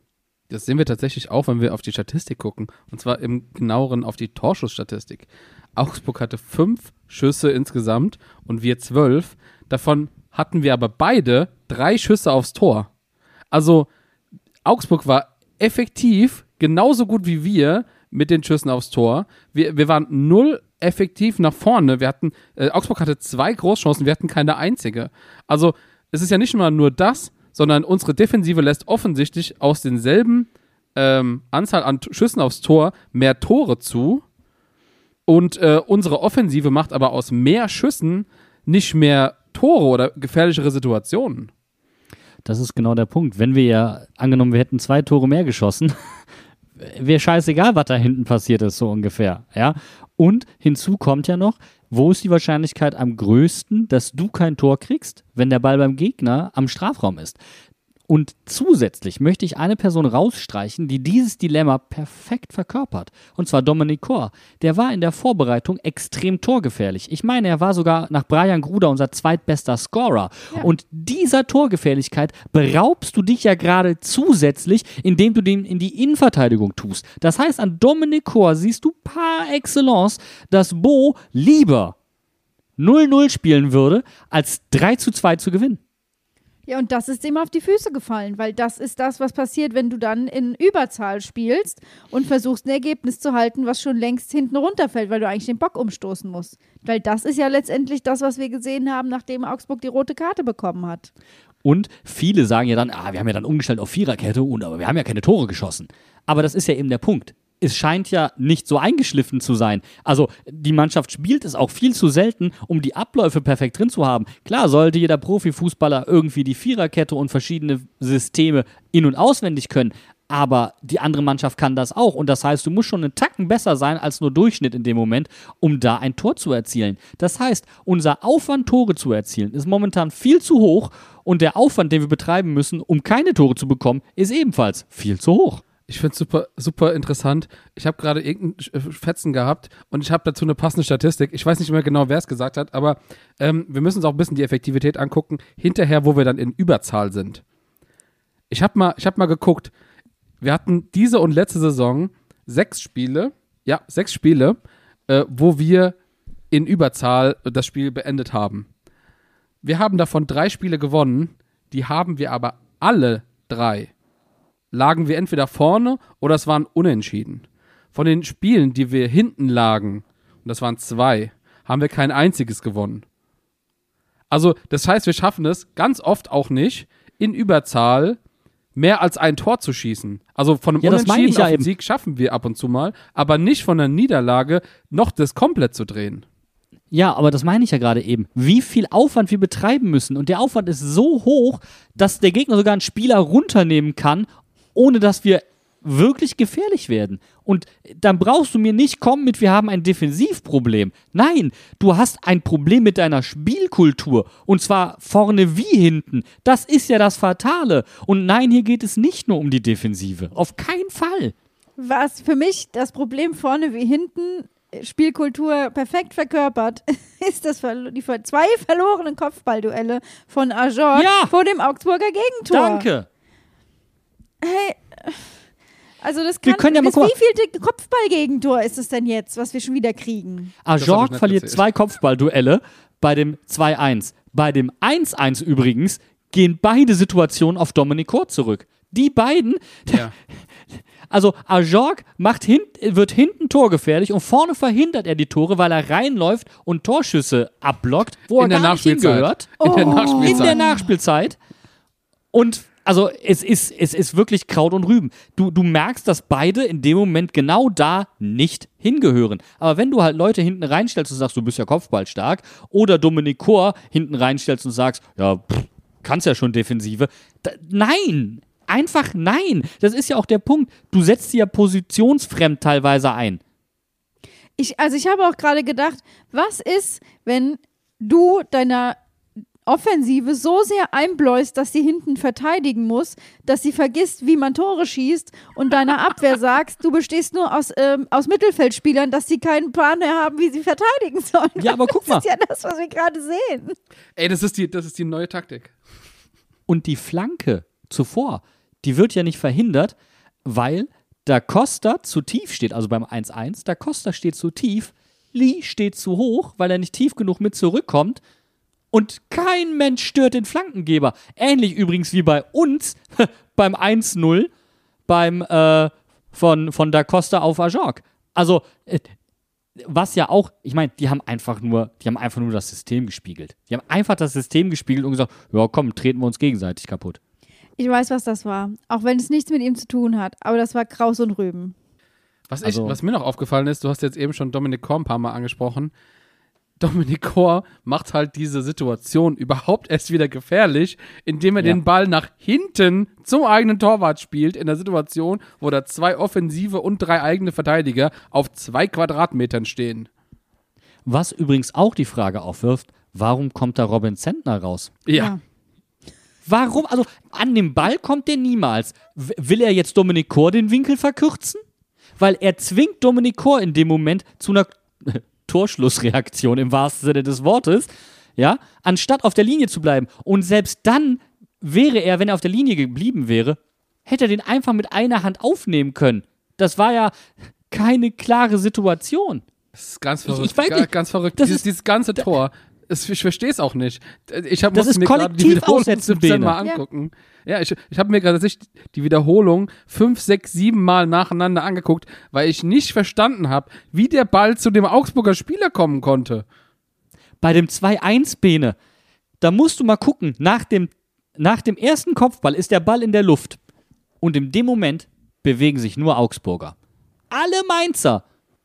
Das sehen wir tatsächlich auch, wenn wir auf die Statistik gucken. Und zwar im genaueren auf die Torschussstatistik. Augsburg hatte fünf Schüsse insgesamt und wir zwölf. Davon hatten wir aber beide drei Schüsse aufs Tor. Also Augsburg war effektiv genauso gut wie wir mit den Schüssen aufs Tor. Wir, wir waren null effektiv nach vorne. Wir hatten, äh, Augsburg hatte zwei Großchancen, wir hatten keine einzige. Also es ist ja nicht mal nur das, sondern unsere Defensive lässt offensichtlich aus denselben ähm, Anzahl an Schüssen aufs Tor mehr Tore zu. Und äh, unsere Offensive macht aber aus mehr Schüssen nicht mehr Tore oder gefährlichere Situationen.
Das ist genau der Punkt. Wenn wir ja, angenommen, wir hätten zwei Tore mehr geschossen, wäre scheißegal, was da hinten passiert ist, so ungefähr. Ja? Und hinzu kommt ja noch, wo ist die Wahrscheinlichkeit am größten, dass du kein Tor kriegst, wenn der Ball beim Gegner am Strafraum ist? Und zusätzlich möchte ich eine Person rausstreichen, die dieses Dilemma perfekt verkörpert. Und zwar Dominik Kor. Der war in der Vorbereitung extrem torgefährlich. Ich meine, er war sogar nach Brian Gruder unser zweitbester Scorer. Und dieser Torgefährlichkeit beraubst du dich ja gerade zusätzlich, indem du den in die Innenverteidigung tust. Das heißt, an Dominik Kor siehst du par excellence, dass Bo lieber 0-0 spielen würde, als 3 zu 2 zu gewinnen.
Ja, und das ist ihm auf die Füße gefallen, weil das ist das, was passiert, wenn du dann in Überzahl spielst und versuchst, ein Ergebnis zu halten, was schon längst hinten runterfällt, weil du eigentlich den Bock umstoßen musst. Weil das ist ja letztendlich das, was wir gesehen haben, nachdem Augsburg die rote Karte bekommen hat.
Und viele sagen ja dann, ah, wir haben ja dann umgestellt auf Viererkette und aber wir haben ja keine Tore geschossen. Aber das ist ja eben der Punkt. Es scheint ja nicht so eingeschliffen zu sein. Also die Mannschaft spielt es auch viel zu selten, um die Abläufe perfekt drin zu haben. Klar sollte jeder Profifußballer irgendwie die Viererkette und verschiedene Systeme in- und auswendig können. Aber die andere Mannschaft kann das auch. Und das heißt, du musst schon einen Tacken besser sein als nur Durchschnitt in dem Moment, um da ein Tor zu erzielen. Das heißt, unser Aufwand, Tore zu erzielen, ist momentan viel zu hoch. Und der Aufwand, den wir betreiben müssen, um keine Tore zu bekommen, ist ebenfalls viel zu hoch.
Ich finde es super, super interessant. Ich habe gerade irgendeinen Sch- Fetzen gehabt und ich habe dazu eine passende Statistik. Ich weiß nicht mehr genau, wer es gesagt hat, aber ähm, wir müssen uns auch ein bisschen die Effektivität angucken, hinterher, wo wir dann in Überzahl sind. Ich habe mal, ich hab mal geguckt. Wir hatten diese und letzte Saison sechs Spiele, ja, sechs Spiele, äh, wo wir in Überzahl das Spiel beendet haben. Wir haben davon drei Spiele gewonnen, die haben wir aber alle drei lagen wir entweder vorne oder es waren unentschieden. Von den Spielen, die wir hinten lagen, und das waren zwei, haben wir kein einziges gewonnen. Also, das heißt, wir schaffen es ganz oft auch nicht, in Überzahl mehr als ein Tor zu schießen. Also von einem
Ja,
Unentschieden
ja
auf. Sieg schaffen wir ab und zu mal, aber nicht von einer Niederlage noch das komplett zu drehen.
Ja, aber das meine ich ja gerade eben. Wie viel Aufwand wir betreiben müssen. Und der Aufwand ist so hoch, dass der Gegner sogar einen Spieler runternehmen kann, ohne dass wir wirklich gefährlich werden. Und dann brauchst du mir nicht kommen mit, wir haben ein Defensivproblem. Nein, du hast ein Problem mit deiner Spielkultur. Und zwar vorne wie hinten. Das ist ja das Fatale. Und nein, hier geht es nicht nur um die Defensive. Auf keinen Fall.
Was für mich das Problem vorne wie hinten äh, Spielkultur perfekt verkörpert, ist das die zwei verlorenen Kopfballduelle von Ajor
Ja.
vor dem Augsburger Gegentor.
Danke.
Hey, also das
Wir
kann,
können ja mal
das
gucken.
wievielte Kopfballgegentor ist es denn jetzt, was wir schon wieder kriegen?
Ajorg
nicht
verliert zwei Kopfballduelle bei dem 2-1. Bei dem 1-1 übrigens gehen beide Situationen auf Dominik Kort zurück. Die beiden,
Ja.
also Ajorg macht hin, wird hinten torgefährlich und vorne verhindert er die Tore, weil er reinläuft und Torschüsse abblockt, wo
In
er
der
gar nicht hingehört.
In der
Oh.
Nachspielzeit.
In der Nachspielzeit. Und also es ist, es ist wirklich Kraut und Rüben. Du, du merkst, dass beide in dem Moment genau da nicht hingehören. Aber wenn du halt Leute hinten reinstellst und sagst, du bist ja kopfballstark, oder Dominik Kor hinten reinstellst und sagst, ja, pff, kannst ja schon Defensive. Da, nein! Einfach nein! Das ist ja auch der Punkt. Du setzt sie ja positionsfremd teilweise ein.
Ich, also ich habe auch gerade gedacht, was ist, wenn du deiner Offensive so sehr einbläust, dass sie hinten verteidigen muss, dass sie vergisst, wie man Tore schießt und deiner Abwehr sagst, du bestehst nur aus, ähm, aus Mittelfeldspielern, dass sie keinen Plan mehr haben, wie sie verteidigen sollen.
Ja, aber guck mal.
Das ist ja das, was wir gerade sehen.
Ey, das ist, die, das ist die neue Taktik.
Und die Flanke zuvor, die wird ja nicht verhindert, weil Da Costa zu tief steht, also beim 1-1. Da Costa steht zu tief, Lee steht zu hoch, weil er nicht tief genug mit zurückkommt. Und kein Mensch stört den Flankengeber. Ähnlich übrigens wie bei uns beim 1-0 beim äh, von, von Da Costa auf Ajorg. Also, äh, was ja auch, ich meine, die haben einfach nur, die haben einfach nur das System gespiegelt. Die haben einfach das System gespiegelt und gesagt, ja komm, treten wir uns gegenseitig kaputt.
Ich weiß, was das war. Auch wenn es nichts mit ihm zu tun hat. Aber das war Kraus und Rüben.
Was, ich,
Also-
was mir noch aufgefallen ist, du hast jetzt eben schon Dominik Kor ein paar Mal angesprochen. Dominik Kor macht halt diese Situation überhaupt erst wieder gefährlich, indem er
Ja.
den Ball nach hinten zum eigenen Torwart spielt, in der Situation, wo da zwei offensive und drei eigene Verteidiger auf zwei Quadratmetern stehen.
Was übrigens auch die Frage aufwirft, warum kommt da Robin Zentner raus?
Ja.
Warum? Also an dem Ball kommt der niemals. W will er jetzt Dominik Kor den Winkel verkürzen? Weil er zwingt Dominik Kor in dem Moment zu einer Torschlussreaktion im wahrsten Sinne des Wortes, ja, anstatt auf der Linie zu bleiben. Und selbst dann wäre er, wenn er auf der Linie geblieben wäre, hätte er den einfach mit einer Hand aufnehmen können. Das war ja keine klare Situation.
Das ist ganz
Ich-
verrückt.
ich weiß
Ga-
nicht,
ganz verrückt.
das
Dieses,
ist-
dieses ganze Tor. Ich verstehe es auch nicht. Ich hab,
Das ist
mir gerade die
kollektiv
Wiederholung
aussetzen,
17
Bene.
Mal angucken. Ja, ich, ich habe mir gerade tatsächlich die Wiederholung fünf, sechs, sieben Mal nacheinander angeguckt, weil ich nicht verstanden habe, wie der Ball zu dem Augsburger Spieler kommen konnte.
Bei dem 2-1-Bene, da musst du mal gucken, nach dem, nach dem ersten Kopfball ist der Ball in der Luft. Und in dem Moment bewegen sich nur Augsburger. Alle Mainzer,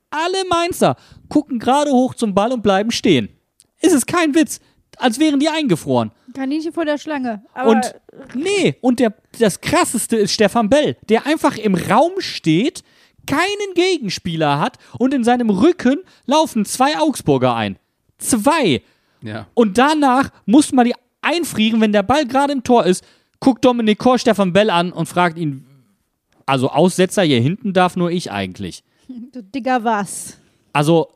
alle Mainzer gucken gerade hoch zum Ball und bleiben stehen. Es ist kein Witz, als wären die eingefroren.
Kaninchen vor der Schlange. Aber
Und nee, und der, das krasseste ist Stefan Bell, der einfach im Raum steht, keinen Gegenspieler hat und in seinem Rücken laufen zwei Augsburger ein. Zwei.
Ja.
Und danach muss man die einfrieren, wenn der Ball gerade im Tor ist, guckt Dominik Kor Stefan Bell an und fragt ihn, also Aussetzer hier hinten darf nur ich eigentlich.
du Digga, was?
Also,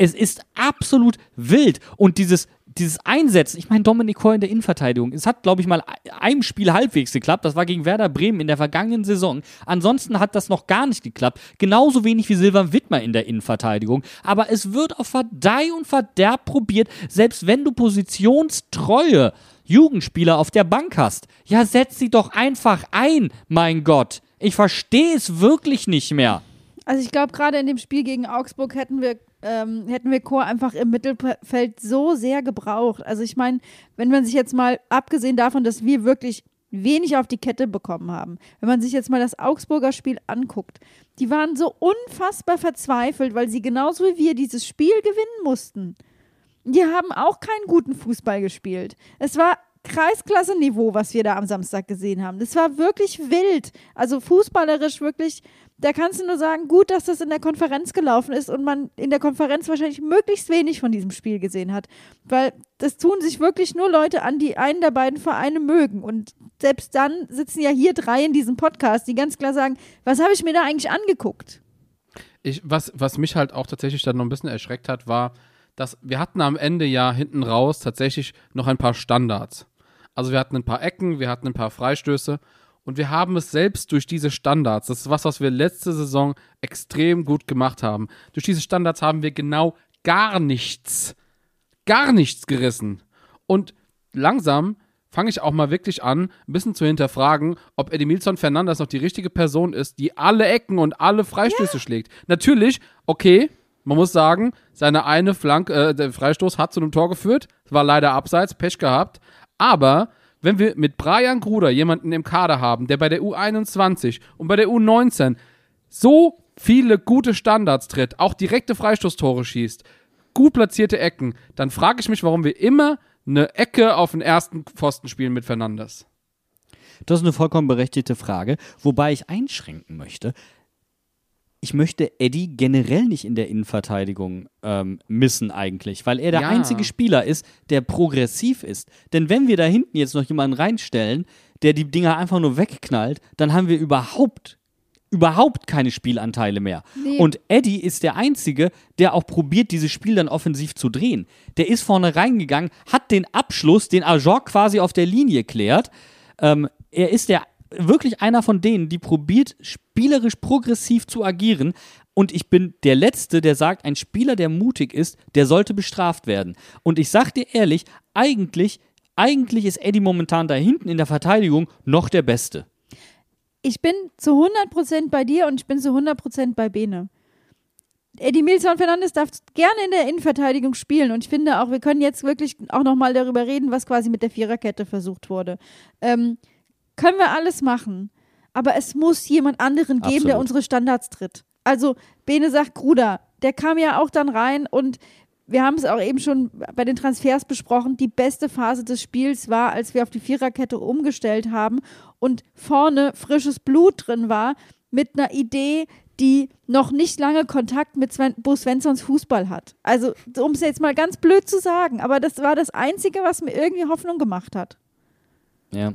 es ist absolut wild. Und dieses, dieses Einsetzen, ich meine, Dominik Kor in der Innenverteidigung, es hat, glaube ich, mal einem Spiel halbwegs geklappt. Das war gegen Werder Bremen in der vergangenen Saison. Ansonsten hat das noch gar nicht geklappt. Genauso wenig wie Silvan Wittmer in der Innenverteidigung. Aber es wird auf Verdeih und Verderb probiert, selbst wenn du positionstreue Jugendspieler auf der Bank hast. Ja, setz sie doch einfach ein, mein Gott. Ich verstehe es wirklich nicht mehr.
Also ich glaube, gerade in dem Spiel gegen Augsburg hätten wir, ähm, hätten wir Chor einfach im Mittelfeld so sehr gebraucht. Also ich meine, wenn man sich jetzt mal, abgesehen davon, dass wir wirklich wenig auf die Kette bekommen haben, wenn man sich jetzt mal das Augsburger Spiel anguckt, die waren so unfassbar verzweifelt, weil sie genauso wie wir dieses Spiel gewinnen mussten. Die haben auch keinen guten Fußball gespielt. Es war Kreisklasse-Niveau, was wir da am Samstag gesehen haben. Das war wirklich wild. Also fußballerisch wirklich, da kannst du nur sagen, gut, dass das in der Konferenz gelaufen ist und man in der Konferenz wahrscheinlich möglichst wenig von diesem Spiel gesehen hat. Weil das tun sich wirklich nur Leute an, die einen der beiden Vereine mögen. Und selbst dann sitzen ja hier drei in diesem Podcast, die ganz klar sagen, was habe ich mir da eigentlich angeguckt?
Ich, was, was mich halt auch tatsächlich dann noch ein bisschen erschreckt hat, war, dass wir hatten am Ende ja hinten raus tatsächlich noch ein paar Standards. Also wir hatten ein paar Ecken, wir hatten ein paar Freistöße und wir haben es selbst durch diese Standards, das ist was, was wir letzte Saison extrem gut gemacht haben. Durch diese Standards haben wir genau gar nichts, gar nichts gerissen. Und langsam fange ich auch mal wirklich an, ein bisschen zu hinterfragen, ob Edimilson Fernandes noch die richtige Person ist, die alle Ecken und alle Freistöße schlägt. Natürlich, okay, man muss sagen, seine eine Flanke, äh, der Freistoß hat zu einem Tor geführt, war leider abseits, Pech gehabt. Aber wenn wir mit Brian Gruder jemanden im Kader haben, der bei der U21 und bei der U19 so viele gute Standards tritt, auch direkte Freistoßtore schießt, gut platzierte Ecken, dann frage ich mich, warum wir immer eine Ecke auf den ersten Pfosten spielen mit Fernandes.
Das ist eine vollkommen berechtigte Frage, wobei ich einschränken möchte. Ich möchte Eddie generell nicht in der Innenverteidigung ähm, missen eigentlich, weil er der
Ja.
einzige Spieler ist, der progressiv ist. Denn wenn wir da hinten jetzt noch jemanden reinstellen, der die Dinger einfach nur wegknallt, dann haben wir überhaupt überhaupt keine Spielanteile mehr.
Nee.
Und Eddie ist der Einzige, der auch probiert, dieses Spiel dann offensiv zu drehen. Der ist vorne reingegangen, hat den Abschluss, den Ajor quasi auf der Linie klärt. Ähm, er ist der wirklich einer von denen, die probiert, spielerisch progressiv zu agieren. Und ich bin der Letzte, der sagt, ein Spieler, der mutig ist, der sollte bestraft werden. Und ich sag dir ehrlich, eigentlich, eigentlich ist Eddie momentan da hinten in der Verteidigung noch der Beste.
Ich bin zu 100% bei dir und ich bin zu 100% bei Bene. Eddie Milson Fernandes darf gerne in der Innenverteidigung spielen und ich finde auch, wir können jetzt wirklich auch nochmal darüber reden, was quasi mit der Viererkette versucht wurde. Ähm, können wir alles machen, aber es muss jemand anderen geben, der
Absolut.
unsere Standards tritt. Also Bene sagt Gruder, der kam ja auch dann rein und wir haben es auch eben schon bei den Transfers besprochen, die beste Phase des Spiels war, als wir auf die Viererkette umgestellt haben und vorne frisches Blut drin war mit einer Idee, die noch nicht lange Kontakt mit Sven Bo Svenssons Fußball hat. Also, um es jetzt mal ganz blöd zu sagen, aber das war das Einzige, was mir irgendwie Hoffnung gemacht hat.
Ja.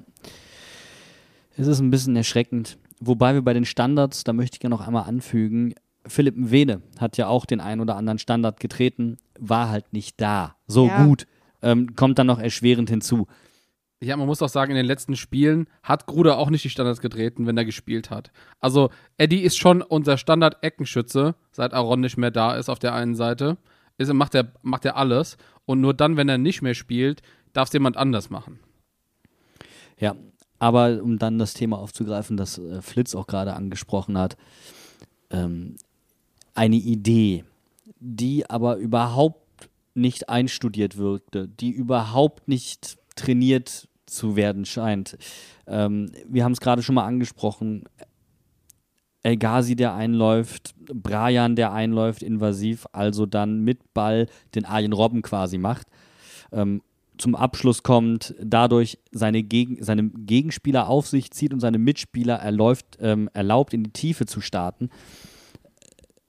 Es ist ein bisschen erschreckend. Wobei wir bei den Standards, da möchte ich ja noch einmal anfügen, Philipp Mwene hat ja auch den einen oder anderen Standard getreten, war halt nicht da. So
Ja.
gut. Ähm, kommt dann noch erschwerend hinzu.
Ja, man muss auch sagen, in den letzten Spielen hat Gruder auch nicht die Standards getreten, wenn er gespielt hat. Also, Eddie ist schon unser Standard-Eckenschütze, seit Aaron nicht mehr da ist auf der einen Seite. Ist, macht, er, macht er alles. Und nur dann, wenn er nicht mehr spielt, darf es jemand anders machen.
Ja, aber um dann das Thema aufzugreifen, das äh, Flitz auch gerade angesprochen hat, ähm, eine Idee, die aber überhaupt nicht einstudiert wirkte, die überhaupt nicht trainiert zu werden scheint. Ähm, wir haben es gerade schon mal angesprochen. El Ghazi, der einläuft, Brian, der einläuft, invasiv, also dann mit Ball den Arjen Robben quasi macht. Ähm, zum Abschluss kommt, dadurch seine, Gegen seine Gegenspieler auf sich zieht und seine Mitspieler erläuft, ähm, erlaubt, in die Tiefe zu starten.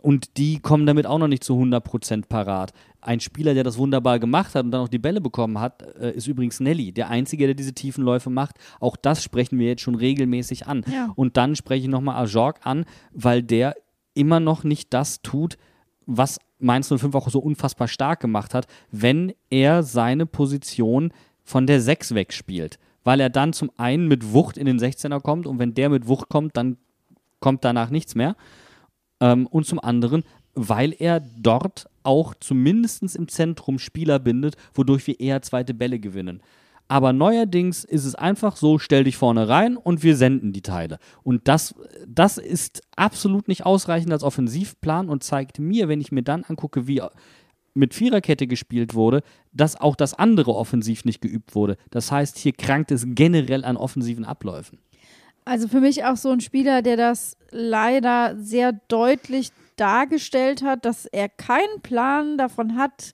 Und die kommen damit auch noch nicht zu 100% parat. Ein Spieler, der das wunderbar gemacht hat und dann auch die Bälle bekommen hat, äh, ist übrigens Nelly. Der Einzige, der diese tiefen Läufe macht. Auch das sprechen wir jetzt schon regelmäßig an.
Ja.
Und dann spreche ich nochmal Ajorg an, weil der immer noch nicht das tut, was Mainz 05 auch so unfassbar stark gemacht hat, wenn er seine Position von der 6 wegspielt. Weil er dann zum einen mit Wucht in den 16er kommt und wenn der mit Wucht kommt, dann kommt danach nichts mehr. Ähm, und zum anderen, weil er dort auch zumindest im Zentrum Spieler bindet, wodurch wir eher zweite Bälle gewinnen. Aber neuerdings ist es einfach so, stell dich vorne rein und wir senden die Teile. Und das, das ist absolut nicht ausreichend als Offensivplan und zeigt mir, wenn ich mir dann angucke, wie mit Viererkette gespielt wurde, dass auch das andere offensiv nicht geübt wurde. Das heißt, hier krankt es generell an offensiven Abläufen.
Also für mich auch so ein Spieler, der das leider sehr deutlich dargestellt hat, dass er keinen Plan davon hat,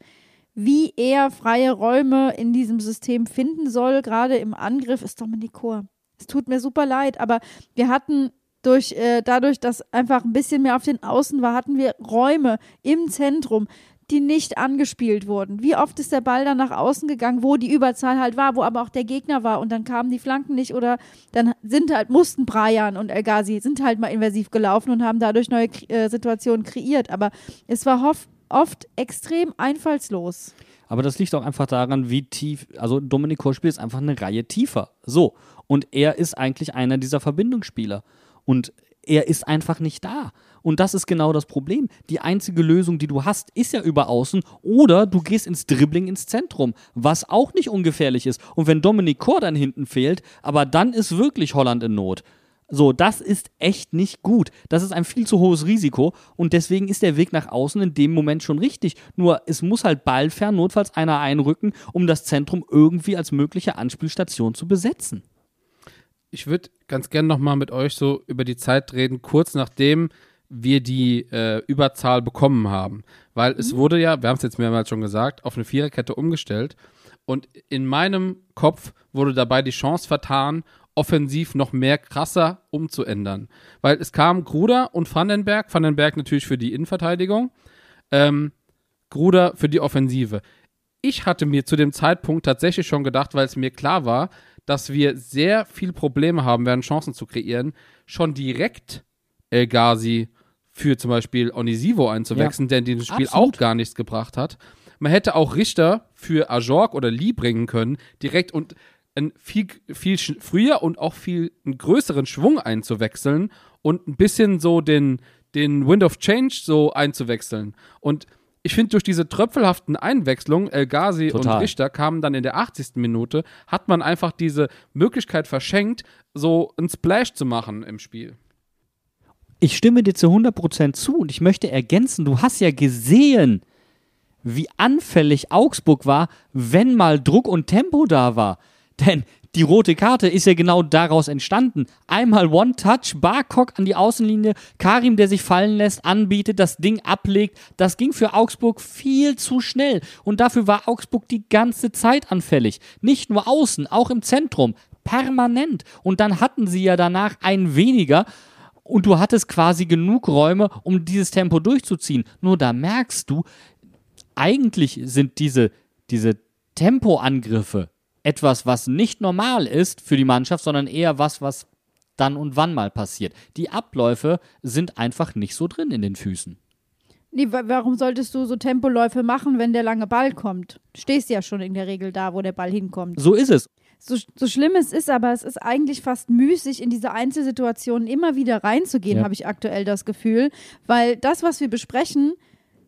wie er freie Räume in diesem System finden soll. Gerade im Angriff ist Dominik Kor. Es tut mir super leid, aber wir hatten durch, äh, dadurch, dass einfach ein bisschen mehr auf den Außen war, hatten wir Räume im Zentrum, die nicht angespielt wurden. Wie oft ist der Ball dann nach außen gegangen, wo die Überzahl halt war, wo aber auch der Gegner war und dann kamen die Flanken nicht oder dann sind halt, mussten Brian und El Ghazi sind halt mal invasiv gelaufen und haben dadurch neue äh, Situationen kreiert. Aber es war hoff, oft extrem einfallslos.
Aber das liegt auch einfach daran, wie tief, also Dominik Korspiel ist einfach eine Reihe tiefer. So. Und er ist eigentlich einer dieser Verbindungsspieler. Und er ist einfach nicht da. Und das ist genau das Problem. Die einzige Lösung, die du hast, ist ja über außen oder du gehst ins Dribbling ins Zentrum, was auch nicht ungefährlich ist. Und wenn Dominik Kor dann hinten fehlt, aber dann ist wirklich Holland in Not. So, das ist echt nicht gut. Das ist ein viel zu hohes Risiko und deswegen ist der Weg nach außen in dem Moment schon richtig. Nur es muss halt ballfern notfalls einer einrücken, um das Zentrum irgendwie als mögliche Anspielstation zu besetzen.
Ich würde ganz gerne nochmal mit euch so über die Zeit reden, kurz nachdem wir die äh, Überzahl bekommen haben. Weil es wurde ja, wir haben es jetzt mehrmals schon gesagt, auf eine Viererkette umgestellt. Und in meinem Kopf wurde dabei die Chance vertan, offensiv noch mehr krasser umzuändern. Weil es kam Gruder und Vandenberg, Vandenberg natürlich für die Innenverteidigung, ähm, Gruder für die Offensive. Ich hatte mir zu dem Zeitpunkt tatsächlich schon gedacht, weil es mir klar war, dass wir sehr viel Probleme haben werden, Chancen zu kreieren, schon direkt El Ghazi für zum Beispiel Onisivo einzuwechseln, der in diesem Spiel
Absolut.
auch gar nichts gebracht hat. Man hätte auch Richter für Ajorg oder Lee bringen können, direkt und ein viel, viel früher und auch viel einen größeren Schwung einzuwechseln und ein bisschen so den, den Wind of Change so einzuwechseln. Und ich finde, durch diese tröpfelhaften Einwechslungen, El Ghazi
Total.
und Richter kamen dann in der 80. Minute, hat man einfach diese Möglichkeit verschenkt, so einen Splash zu machen im Spiel.
Ich stimme dir zu 100% zu und ich möchte ergänzen, du hast ja gesehen, wie anfällig Augsburg war, wenn mal Druck und Tempo da war. Denn die rote Karte ist ja genau daraus entstanden. Einmal One-Touch, Barcock an die Außenlinie, Karim, der sich fallen lässt, anbietet, das Ding ablegt. Das ging für Augsburg viel zu schnell. Und dafür war Augsburg die ganze Zeit anfällig. Nicht nur außen, auch im Zentrum. Permanent. Und dann hatten sie ja danach ein weniger. Und du hattest quasi genug Räume, um dieses Tempo durchzuziehen. Nur da merkst du, eigentlich sind diese, diese Tempoangriffe etwas, was nicht normal ist für die Mannschaft, sondern eher was, was dann und wann mal passiert. Die Abläufe sind einfach nicht so drin in den Füßen.
Nee, wa- warum solltest du so Tempoläufe machen, wenn der lange Ball kommt? Du stehst ja schon in der Regel da, wo der Ball hinkommt.
So ist es.
So, so schlimm es ist, aber es ist eigentlich fast müßig, in diese Einzelsituationen immer wieder reinzugehen,
Ja.
habe ich aktuell das Gefühl. Weil das, was wir besprechen,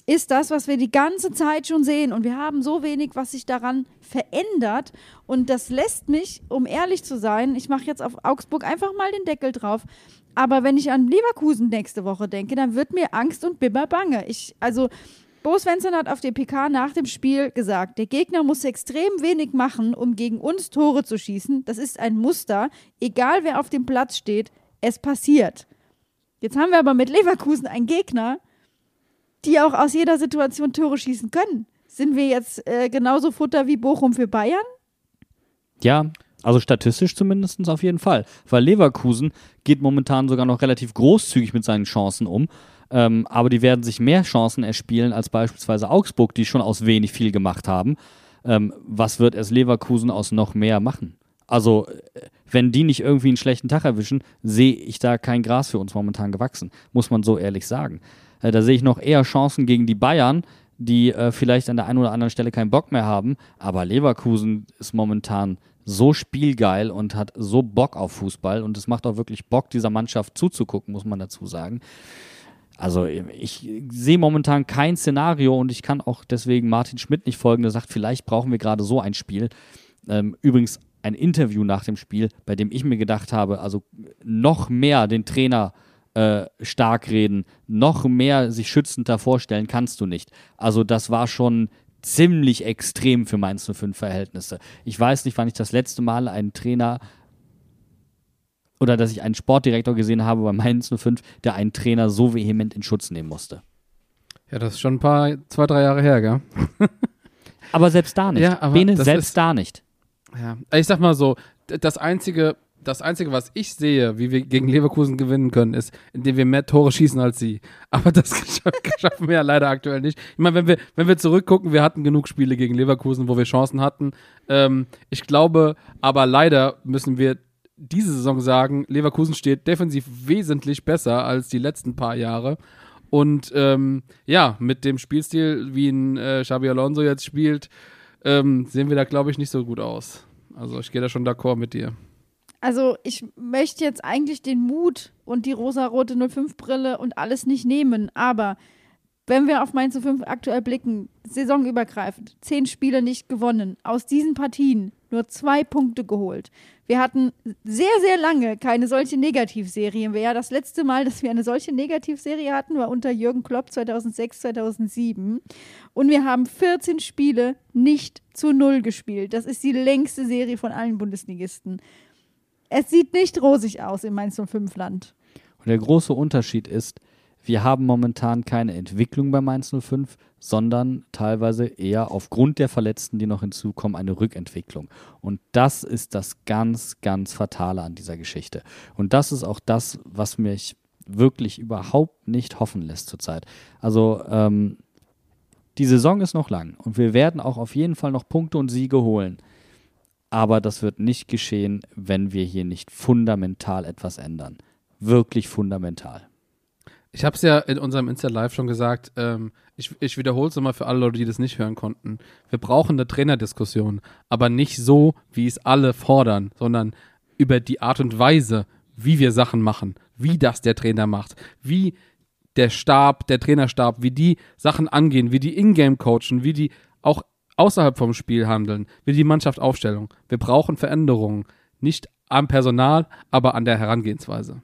ist das, was wir die ganze Zeit schon sehen. Und wir haben so wenig, was sich daran verändert. Und das lässt mich, um ehrlich zu sein, ich mache jetzt auf Augsburg einfach mal den Deckel drauf. Aber wenn ich an Leverkusen nächste Woche denke, dann wird mir Angst und Bibber bange. Ich, also, Bo Svensson hat auf der PK nach dem Spiel gesagt, der Gegner muss extrem wenig machen, um gegen uns Tore zu schießen. Das ist ein Muster. Egal wer auf dem Platz steht, es passiert. Jetzt haben wir aber mit Leverkusen einen Gegner, die auch aus jeder Situation Tore schießen können. Sind wir jetzt äh, genauso Futter wie Bochum für Bayern?
Ja, also statistisch zumindest auf jeden Fall. Weil Leverkusen geht momentan sogar noch relativ großzügig mit seinen Chancen um. Ähm, aber die werden sich mehr Chancen erspielen als beispielsweise Augsburg, die schon aus wenig viel gemacht haben. Ähm, was wird es Leverkusen aus noch mehr machen? Also, äh, wenn die nicht irgendwie einen schlechten Tag erwischen, sehe ich da kein Gras für uns momentan gewachsen. Muss man so ehrlich sagen. Äh, da sehe ich noch eher Chancen gegen die Bayern, die äh, vielleicht an der einen oder anderen Stelle keinen Bock mehr haben. Aber Leverkusen ist momentan so spielgeil und hat so Bock auf Fußball. Und es macht auch wirklich Bock, dieser Mannschaft zuzugucken, muss man dazu sagen. Also ich sehe momentan kein Szenario und ich kann auch deswegen Martin Schmidt nicht folgen, der sagt, vielleicht brauchen wir gerade so ein Spiel. Ähm, übrigens ein Interview nach dem Spiel, bei dem ich mir gedacht habe, also noch mehr den Trainer äh, stark reden, noch mehr sich schützender vorstellen kannst du nicht. Also das war schon ziemlich extrem für Mainz 05 Verhältnisse. Ich weiß nicht, wann ich das letzte Mal einen Trainer oder dass ich einen Sportdirektor gesehen habe bei Mainz 05, der einen Trainer so vehement in Schutz nehmen musste.
Ja, das ist schon ein paar, zwei, drei Jahre her, gell?
Aber selbst da nicht.
Ja, aber
Bene, selbst da nicht.
Ja, ich sag mal so, das einzige, das einzige, was ich sehe, wie wir gegen Leverkusen gewinnen können, ist, indem wir mehr Tore schießen als sie. Aber das scha- schaffen wir ja leider aktuell nicht. Ich meine, wenn wir, wenn wir zurückgucken, wir hatten genug Spiele gegen Leverkusen, wo wir Chancen hatten. Ähm, ich glaube, aber leider müssen wir diese Saison sagen, Leverkusen steht defensiv wesentlich besser als die letzten paar Jahre. Und ähm, ja, mit dem Spielstil, wie ein äh, Xabi Alonso jetzt spielt, ähm, sehen wir da, glaube ich, nicht so gut aus. Also ich gehe da schon d'accord mit dir.
Also ich möchte jetzt eigentlich den Mut und die rosarote 05-Brille und alles nicht nehmen, aber wenn wir auf Mainz 05 aktuell blicken, saisonübergreifend, zehn Spiele nicht gewonnen, aus diesen Partien nur zwei Punkte geholt. Wir hatten sehr, sehr lange keine solche Negativserien. Ja, das letzte Mal, dass wir eine solche Negativserie hatten, war unter Jürgen Klopp 2006, 2007. Und wir haben 14 Spiele nicht zu Null gespielt. Das ist die längste Serie von allen Bundesligisten. Es sieht nicht rosig aus im Mainz 05-Land.
Und der große Unterschied ist, wir haben momentan keine Entwicklung bei Mainz 05, sondern teilweise eher aufgrund der Verletzten, die noch hinzukommen, eine Rückentwicklung. Und das ist das ganz, ganz Fatale an dieser Geschichte. Und das ist auch das, was mich wirklich überhaupt nicht hoffen lässt zurzeit. Also ähm, die Saison ist noch lang und wir werden auch auf jeden Fall noch Punkte und Siege holen. Aber das wird nicht geschehen, wenn wir hier nicht fundamental etwas ändern. Wirklich fundamental.
Ich habe es ja in unserem Insta-Live schon gesagt, ähm, ich, ich wiederhole es nochmal für alle Leute, die das nicht hören konnten. Wir brauchen eine Trainerdiskussion, aber nicht so, wie es alle fordern, sondern über die Art und Weise, wie wir Sachen machen, wie das der Trainer macht, wie der Stab, der Trainerstab, wie die Sachen angehen, wie die Ingame coachen, wie die auch außerhalb vom Spiel handeln, wie die Mannschaft Aufstellung. Wir brauchen Veränderungen, nicht am Personal, aber an der Herangehensweise.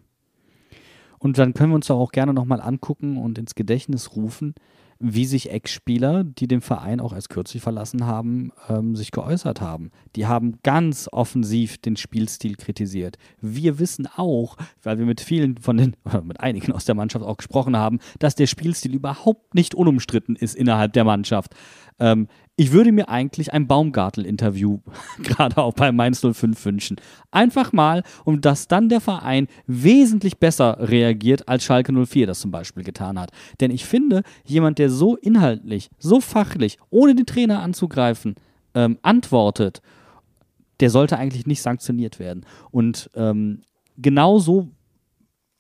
Und dann können wir uns auch gerne nochmal angucken und ins Gedächtnis rufen, wie sich Ex-Spieler, die den Verein auch erst kürzlich verlassen haben, ähm, sich geäußert haben. Die haben ganz offensiv den Spielstil kritisiert. Wir wissen auch, weil wir mit vielen von den, oder mit einigen aus der Mannschaft auch gesprochen haben, dass der Spielstil überhaupt nicht unumstritten ist innerhalb der Mannschaft. Ähm, ich würde mir eigentlich ein Baumgartel-Interview gerade auch bei Mainz 05 wünschen. Einfach mal, um dass dann der Verein wesentlich besser reagiert, als Schalke 04 das zum Beispiel getan hat. Denn ich finde, jemand, der so inhaltlich, so fachlich, ohne den Trainer anzugreifen, ähm, antwortet, der sollte eigentlich nicht sanktioniert werden. Und ähm, genauso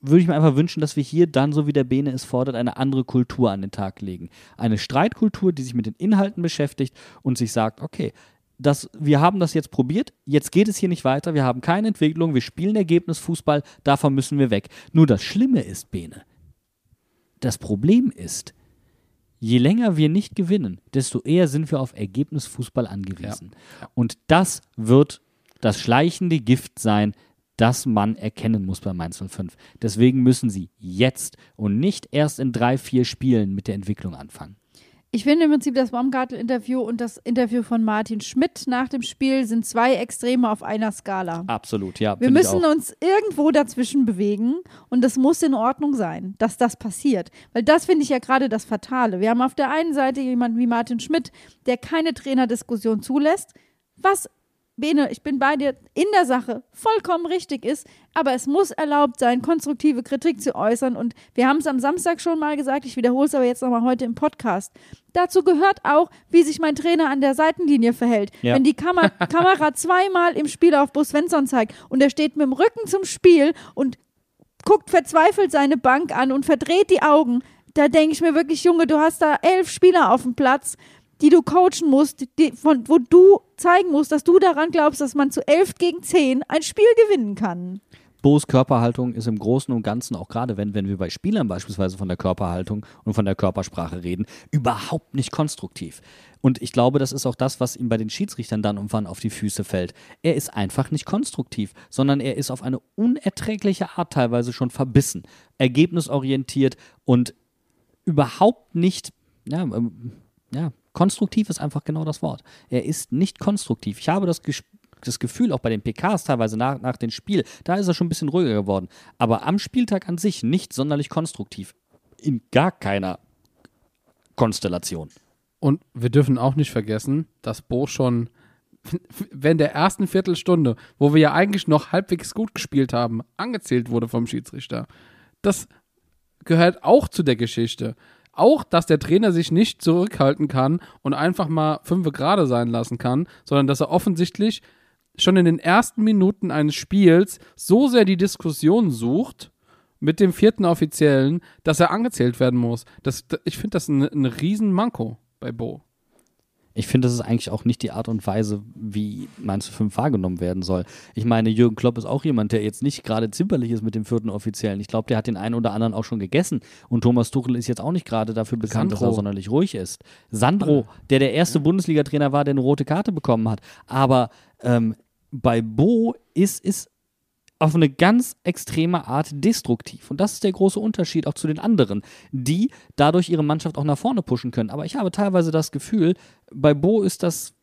würde ich mir einfach wünschen, dass wir hier dann, so wie der Bene es fordert, eine andere Kultur an den Tag legen. Eine Streitkultur, die sich mit den Inhalten beschäftigt und sich sagt, okay, das, wir haben das jetzt probiert, jetzt geht es hier nicht weiter, wir haben keine Entwicklung, wir spielen Ergebnisfußball, davon müssen wir weg. Nur das Schlimme ist, Bene, das Problem ist, je länger wir nicht gewinnen, desto eher sind wir auf Ergebnisfußball angewiesen.
Ja.
Und das wird das schleichende Gift sein, das man erkennen muss bei Mainz 05. Deswegen müssen sie jetzt und nicht erst in drei, vier Spielen mit der Entwicklung anfangen.
Ich finde im Prinzip das Baumgartel-Interview und das Interview von Martin Schmidt nach dem Spiel sind zwei Extreme auf einer Skala.
Absolut, ja.
Wir müssen uns irgendwo dazwischen bewegen und es muss in Ordnung sein, dass das passiert. Weil das finde ich ja gerade das Fatale. Wir haben auf der einen Seite jemanden wie Martin Schmidt, der keine Trainerdiskussion zulässt, was, Bene, ich bin bei dir, in der Sache vollkommen richtig ist, aber es muss erlaubt sein, konstruktive Kritik zu äußern und wir haben es am Samstag schon mal gesagt, ich wiederhole es aber jetzt nochmal heute im Podcast. Dazu gehört auch, wie sich mein Trainer an der Seitenlinie verhält.
Ja.
Wenn die Kamer Kamera zweimal im Spiel auf Bo Svensson zeigt und er steht mit dem Rücken zum Spiel und guckt verzweifelt seine Bank an und verdreht die Augen, da denke ich mir wirklich, Junge, du hast da elf Spieler auf dem Platz, die du coachen musst, die, von, wo du zeigen musst, dass du daran glaubst, dass man zu elf gegen zehn ein Spiel gewinnen kann.
Bo's Körperhaltung ist im Großen und Ganzen, auch gerade wenn, wenn wir bei Spielern beispielsweise von der Körperhaltung und von der Körpersprache reden, überhaupt nicht konstruktiv. Und ich glaube, das ist auch das, was ihm bei den Schiedsrichtern dann und wann auf die Füße fällt. Er ist einfach nicht konstruktiv, sondern er ist auf eine unerträgliche Art teilweise schon verbissen, ergebnisorientiert und überhaupt nicht, ja, ähm, ja, konstruktiv ist einfach genau das Wort. Er ist nicht konstruktiv. Ich habe das, das Gefühl, auch bei den PKs teilweise nach, nach dem Spiel, da ist er schon ein bisschen ruhiger geworden. Aber am Spieltag an sich nicht sonderlich konstruktiv. In gar keiner Konstellation.
Und wir dürfen auch nicht vergessen, dass Bo schon während der ersten Viertelstunde, wo wir ja eigentlich noch halbwegs gut gespielt haben, angezählt wurde vom Schiedsrichter. Das gehört auch zu der Geschichte. Auch, dass der Trainer sich nicht zurückhalten kann und einfach mal fünf gerade sein lassen kann, sondern dass er offensichtlich schon in den ersten Minuten eines Spiels so sehr die Diskussion sucht mit dem vierten Offiziellen, dass er angezählt werden muss. Das, ich finde das ein, ein Riesenmanko bei Bo.
Ich finde, das ist eigentlich auch nicht die Art und Weise, wie Mainz 5 wahrgenommen werden soll. Ich meine, Jürgen Klopp ist auch jemand, der jetzt nicht gerade zimperlich ist mit dem vierten Offiziellen. Ich glaube, der hat den einen oder anderen auch schon gegessen. Und Thomas Tuchel ist jetzt auch nicht gerade dafür bekannt, dass er
Sandro.
sonderlich ruhig ist. Sandro, der der erste Bundesliga-Trainer war, der eine rote Karte bekommen hat. Aber ähm, bei Bo ist, ist auf eine ganz extreme Art destruktiv. Und das ist der große Unterschied auch zu den anderen, die dadurch ihre Mannschaft auch nach vorne pushen können. Aber ich habe teilweise das Gefühl, bei Bo ist das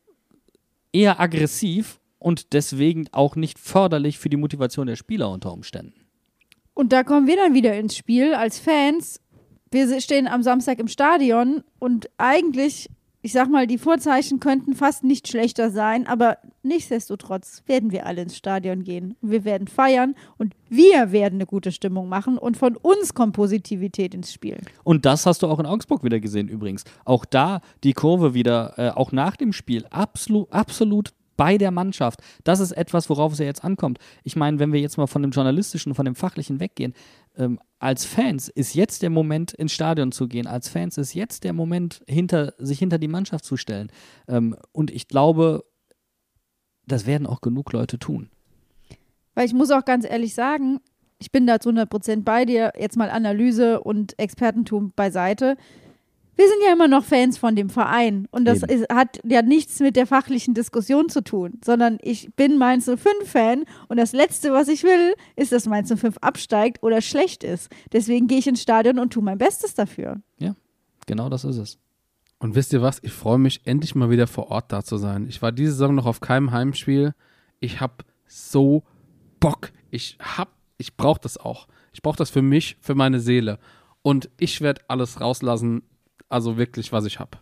eher aggressiv und deswegen auch nicht förderlich für die Motivation der Spieler unter Umständen.
Und da kommen wir dann wieder ins Spiel als Fans. Wir stehen am Samstag im Stadion und eigentlich, ich sag mal, die Vorzeichen könnten fast nicht schlechter sein, aber nichtsdestotrotz werden wir alle ins Stadion gehen. Wir werden feiern und wir werden eine gute Stimmung machen und von uns kommt Positivität ins Spiel.
Und das hast du auch in Augsburg wieder gesehen übrigens. Auch da die Kurve wieder, äh, auch nach dem Spiel, absolut, absolut bei der Mannschaft. Das ist etwas, worauf es ja jetzt ankommt. Ich meine, wenn wir jetzt mal von dem Journalistischen, von dem Fachlichen weggehen, ähm, als Fans ist jetzt der Moment, ins Stadion zu gehen. Als Fans ist jetzt der Moment, hinter, sich hinter die Mannschaft zu stellen. Ähm, und ich glaube, das werden auch genug Leute tun.
Weil ich muss auch ganz ehrlich sagen, ich bin da zu 100% bei dir. Jetzt mal Analyse und Expertentum beiseite. Wir sind ja immer noch Fans von dem Verein und das ist, hat ja nichts mit der fachlichen Diskussion zu tun, sondern ich bin Mainz 05-Fan und das Letzte, was ich will, ist, dass Mainz 05 absteigt oder schlecht ist. Deswegen gehe ich ins Stadion und tue mein Bestes dafür.
Ja, genau das ist es.
Und wisst ihr was? Ich freue mich endlich mal wieder vor Ort da zu sein. Ich war diese Saison noch auf keinem Heimspiel. Ich habe so Bock. Ich hab, ich brauche das auch. Ich brauche das für mich, für meine Seele. Und ich werde alles rauslassen, also wirklich, was ich habe.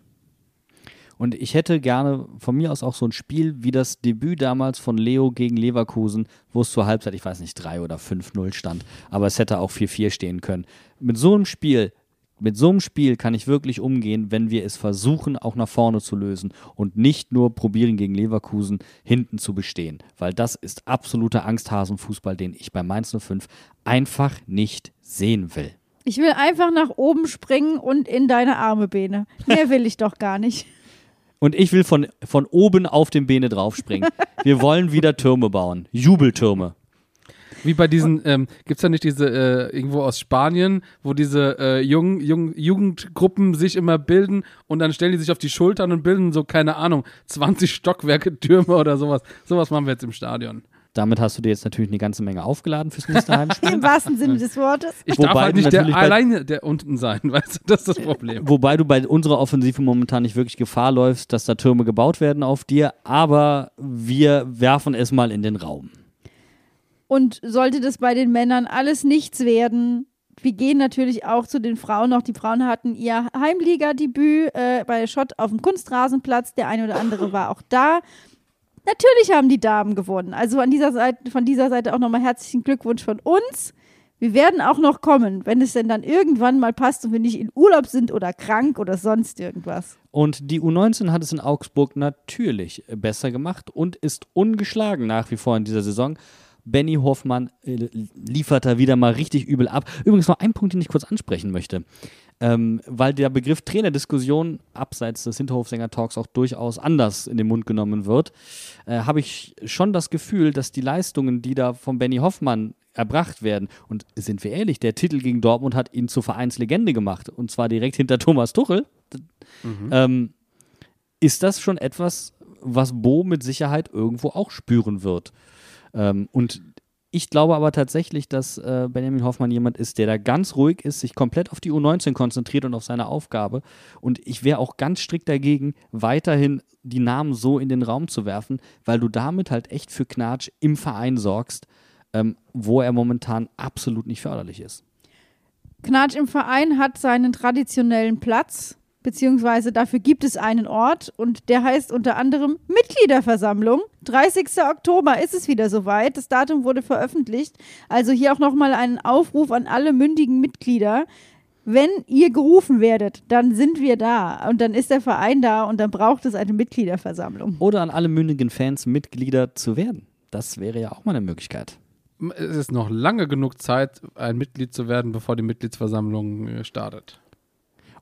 Und ich hätte gerne von mir aus auch so ein Spiel wie das Debüt damals von Leo gegen Leverkusen, wo es zur Halbzeit, ich weiß nicht, 3 oder 5-0 stand, aber es hätte auch 4-4 stehen können. Mit so einem Spiel mit so einem Spiel kann ich wirklich umgehen, wenn wir es versuchen, auch nach vorne zu lösen und nicht nur probieren, gegen Leverkusen hinten zu bestehen. Weil das ist absoluter Angsthasenfußball, den ich bei Mainz 05 einfach nicht sehen will.
Ich will einfach nach oben springen und in deine Arme, Bene. Mehr will ich doch gar nicht.
Und ich will von, von oben auf den Beine draufspringen. Wir wollen wieder Türme bauen. Jubeltürme.
Wie bei diesen, ähm, gibt es da nicht diese, äh, irgendwo aus Spanien, wo diese äh, jungen, jungen Jugendgruppen sich immer bilden und dann stellen die sich auf die Schultern und bilden so, keine Ahnung, 20 Stockwerke Türme oder sowas. Sowas machen wir jetzt im Stadion.
Damit hast du dir jetzt natürlich eine ganze Menge aufgeladen fürs nächste Heimspiel.
Im wahrsten Sinne des Wortes.
Ich
Wobei
darf halt nicht der alleine der unten sein, weißt du, das ist das Problem.
Wobei du bei unserer Offensive momentan nicht wirklich Gefahr läufst, dass da Türme gebaut werden auf dir, aber wir werfen es mal in den Raum.
Und sollte das bei den Männern alles nichts werden, wir gehen natürlich auch zu den Frauen noch. Die Frauen hatten ihr Heimliga-Debüt äh, bei Schott auf dem Kunstrasenplatz. Der eine oder andere war auch da. Natürlich haben die Damen gewonnen. Also an dieser Seite, von dieser Seite auch nochmal herzlichen Glückwunsch von uns. Wir werden auch noch kommen, wenn es denn dann irgendwann mal passt und wir nicht in Urlaub sind oder krank oder sonst irgendwas.
Und die U19 hat es in Augsburg natürlich besser gemacht und ist ungeschlagen nach wie vor in dieser Saison. Benny Hoffmann äh, liefert da wieder mal richtig übel ab. Übrigens noch ein Punkt, den ich kurz ansprechen möchte. Ähm, weil der Begriff Trainerdiskussion abseits des Hinterhofsänger-Talks auch durchaus anders in den Mund genommen wird, äh, habe ich schon das Gefühl, dass die Leistungen, die da von Benny Hoffmann erbracht werden, und sind wir ehrlich, der Titel gegen Dortmund hat ihn zur Vereinslegende gemacht, und zwar direkt hinter Thomas Tuchel. Ähm, ist das schon etwas, was Bo mit Sicherheit irgendwo auch spüren wird. Ähm, und ich glaube aber tatsächlich, dass äh, Benjamin Hoffmann jemand ist, der da ganz ruhig ist, sich komplett auf die U19 konzentriert und auf seine Aufgabe. Und ich wäre auch ganz strikt dagegen, weiterhin die Namen so in den Raum zu werfen, weil du damit halt echt für Knatsch im Verein sorgst, ähm, wo er momentan absolut nicht förderlich ist.
Knatsch im Verein hat seinen traditionellen Platz, beziehungsweise dafür gibt es einen Ort und der heißt unter anderem Mitgliederversammlung. 30. Oktober ist es wieder soweit. Das Datum wurde veröffentlicht. Also hier auch nochmal einen Aufruf an alle mündigen Mitglieder. Wenn ihr gerufen werdet, dann sind wir da und dann ist der Verein da und dann braucht es eine Mitgliederversammlung.
Oder an alle mündigen Fans Mitglieder zu werden. Das wäre ja auch mal eine Möglichkeit.
Es ist noch lange genug Zeit, ein Mitglied zu werden, bevor die Mitgliedsversammlung äh, startet.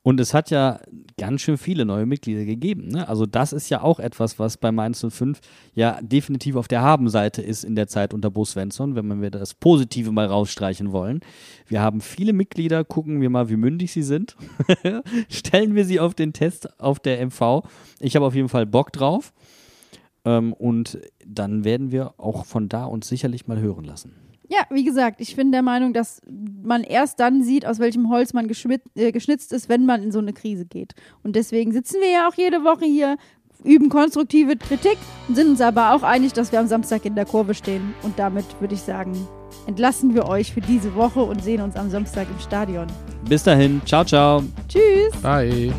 Und es hat ja ganz schön viele neue Mitglieder gegeben. Ne? Also das ist ja auch etwas, was bei Mainz 05 ja definitiv auf der Habenseite ist in der Zeit unter Bo Svensson, wenn wir das Positive mal rausstreichen wollen. Wir haben viele Mitglieder, gucken wir mal, wie mündig sie sind. Stellen wir sie auf den Test auf der MV. Ich habe auf jeden Fall Bock drauf. Ähm, und dann werden wir auch von da uns sicherlich mal hören lassen.
Ja, wie gesagt, ich bin der Meinung, dass man erst dann sieht, aus welchem Holz man äh, geschnitzt ist, wenn man in so eine Krise geht. Und deswegen sitzen wir ja auch jede Woche hier, üben konstruktive Kritik und sind uns aber auch einig, dass wir am Samstag in der Kurve stehen. Und damit würde ich sagen, entlassen wir euch für diese Woche und sehen uns am Samstag im Stadion.
Bis dahin, ciao, ciao.
Tschüss!
Bye.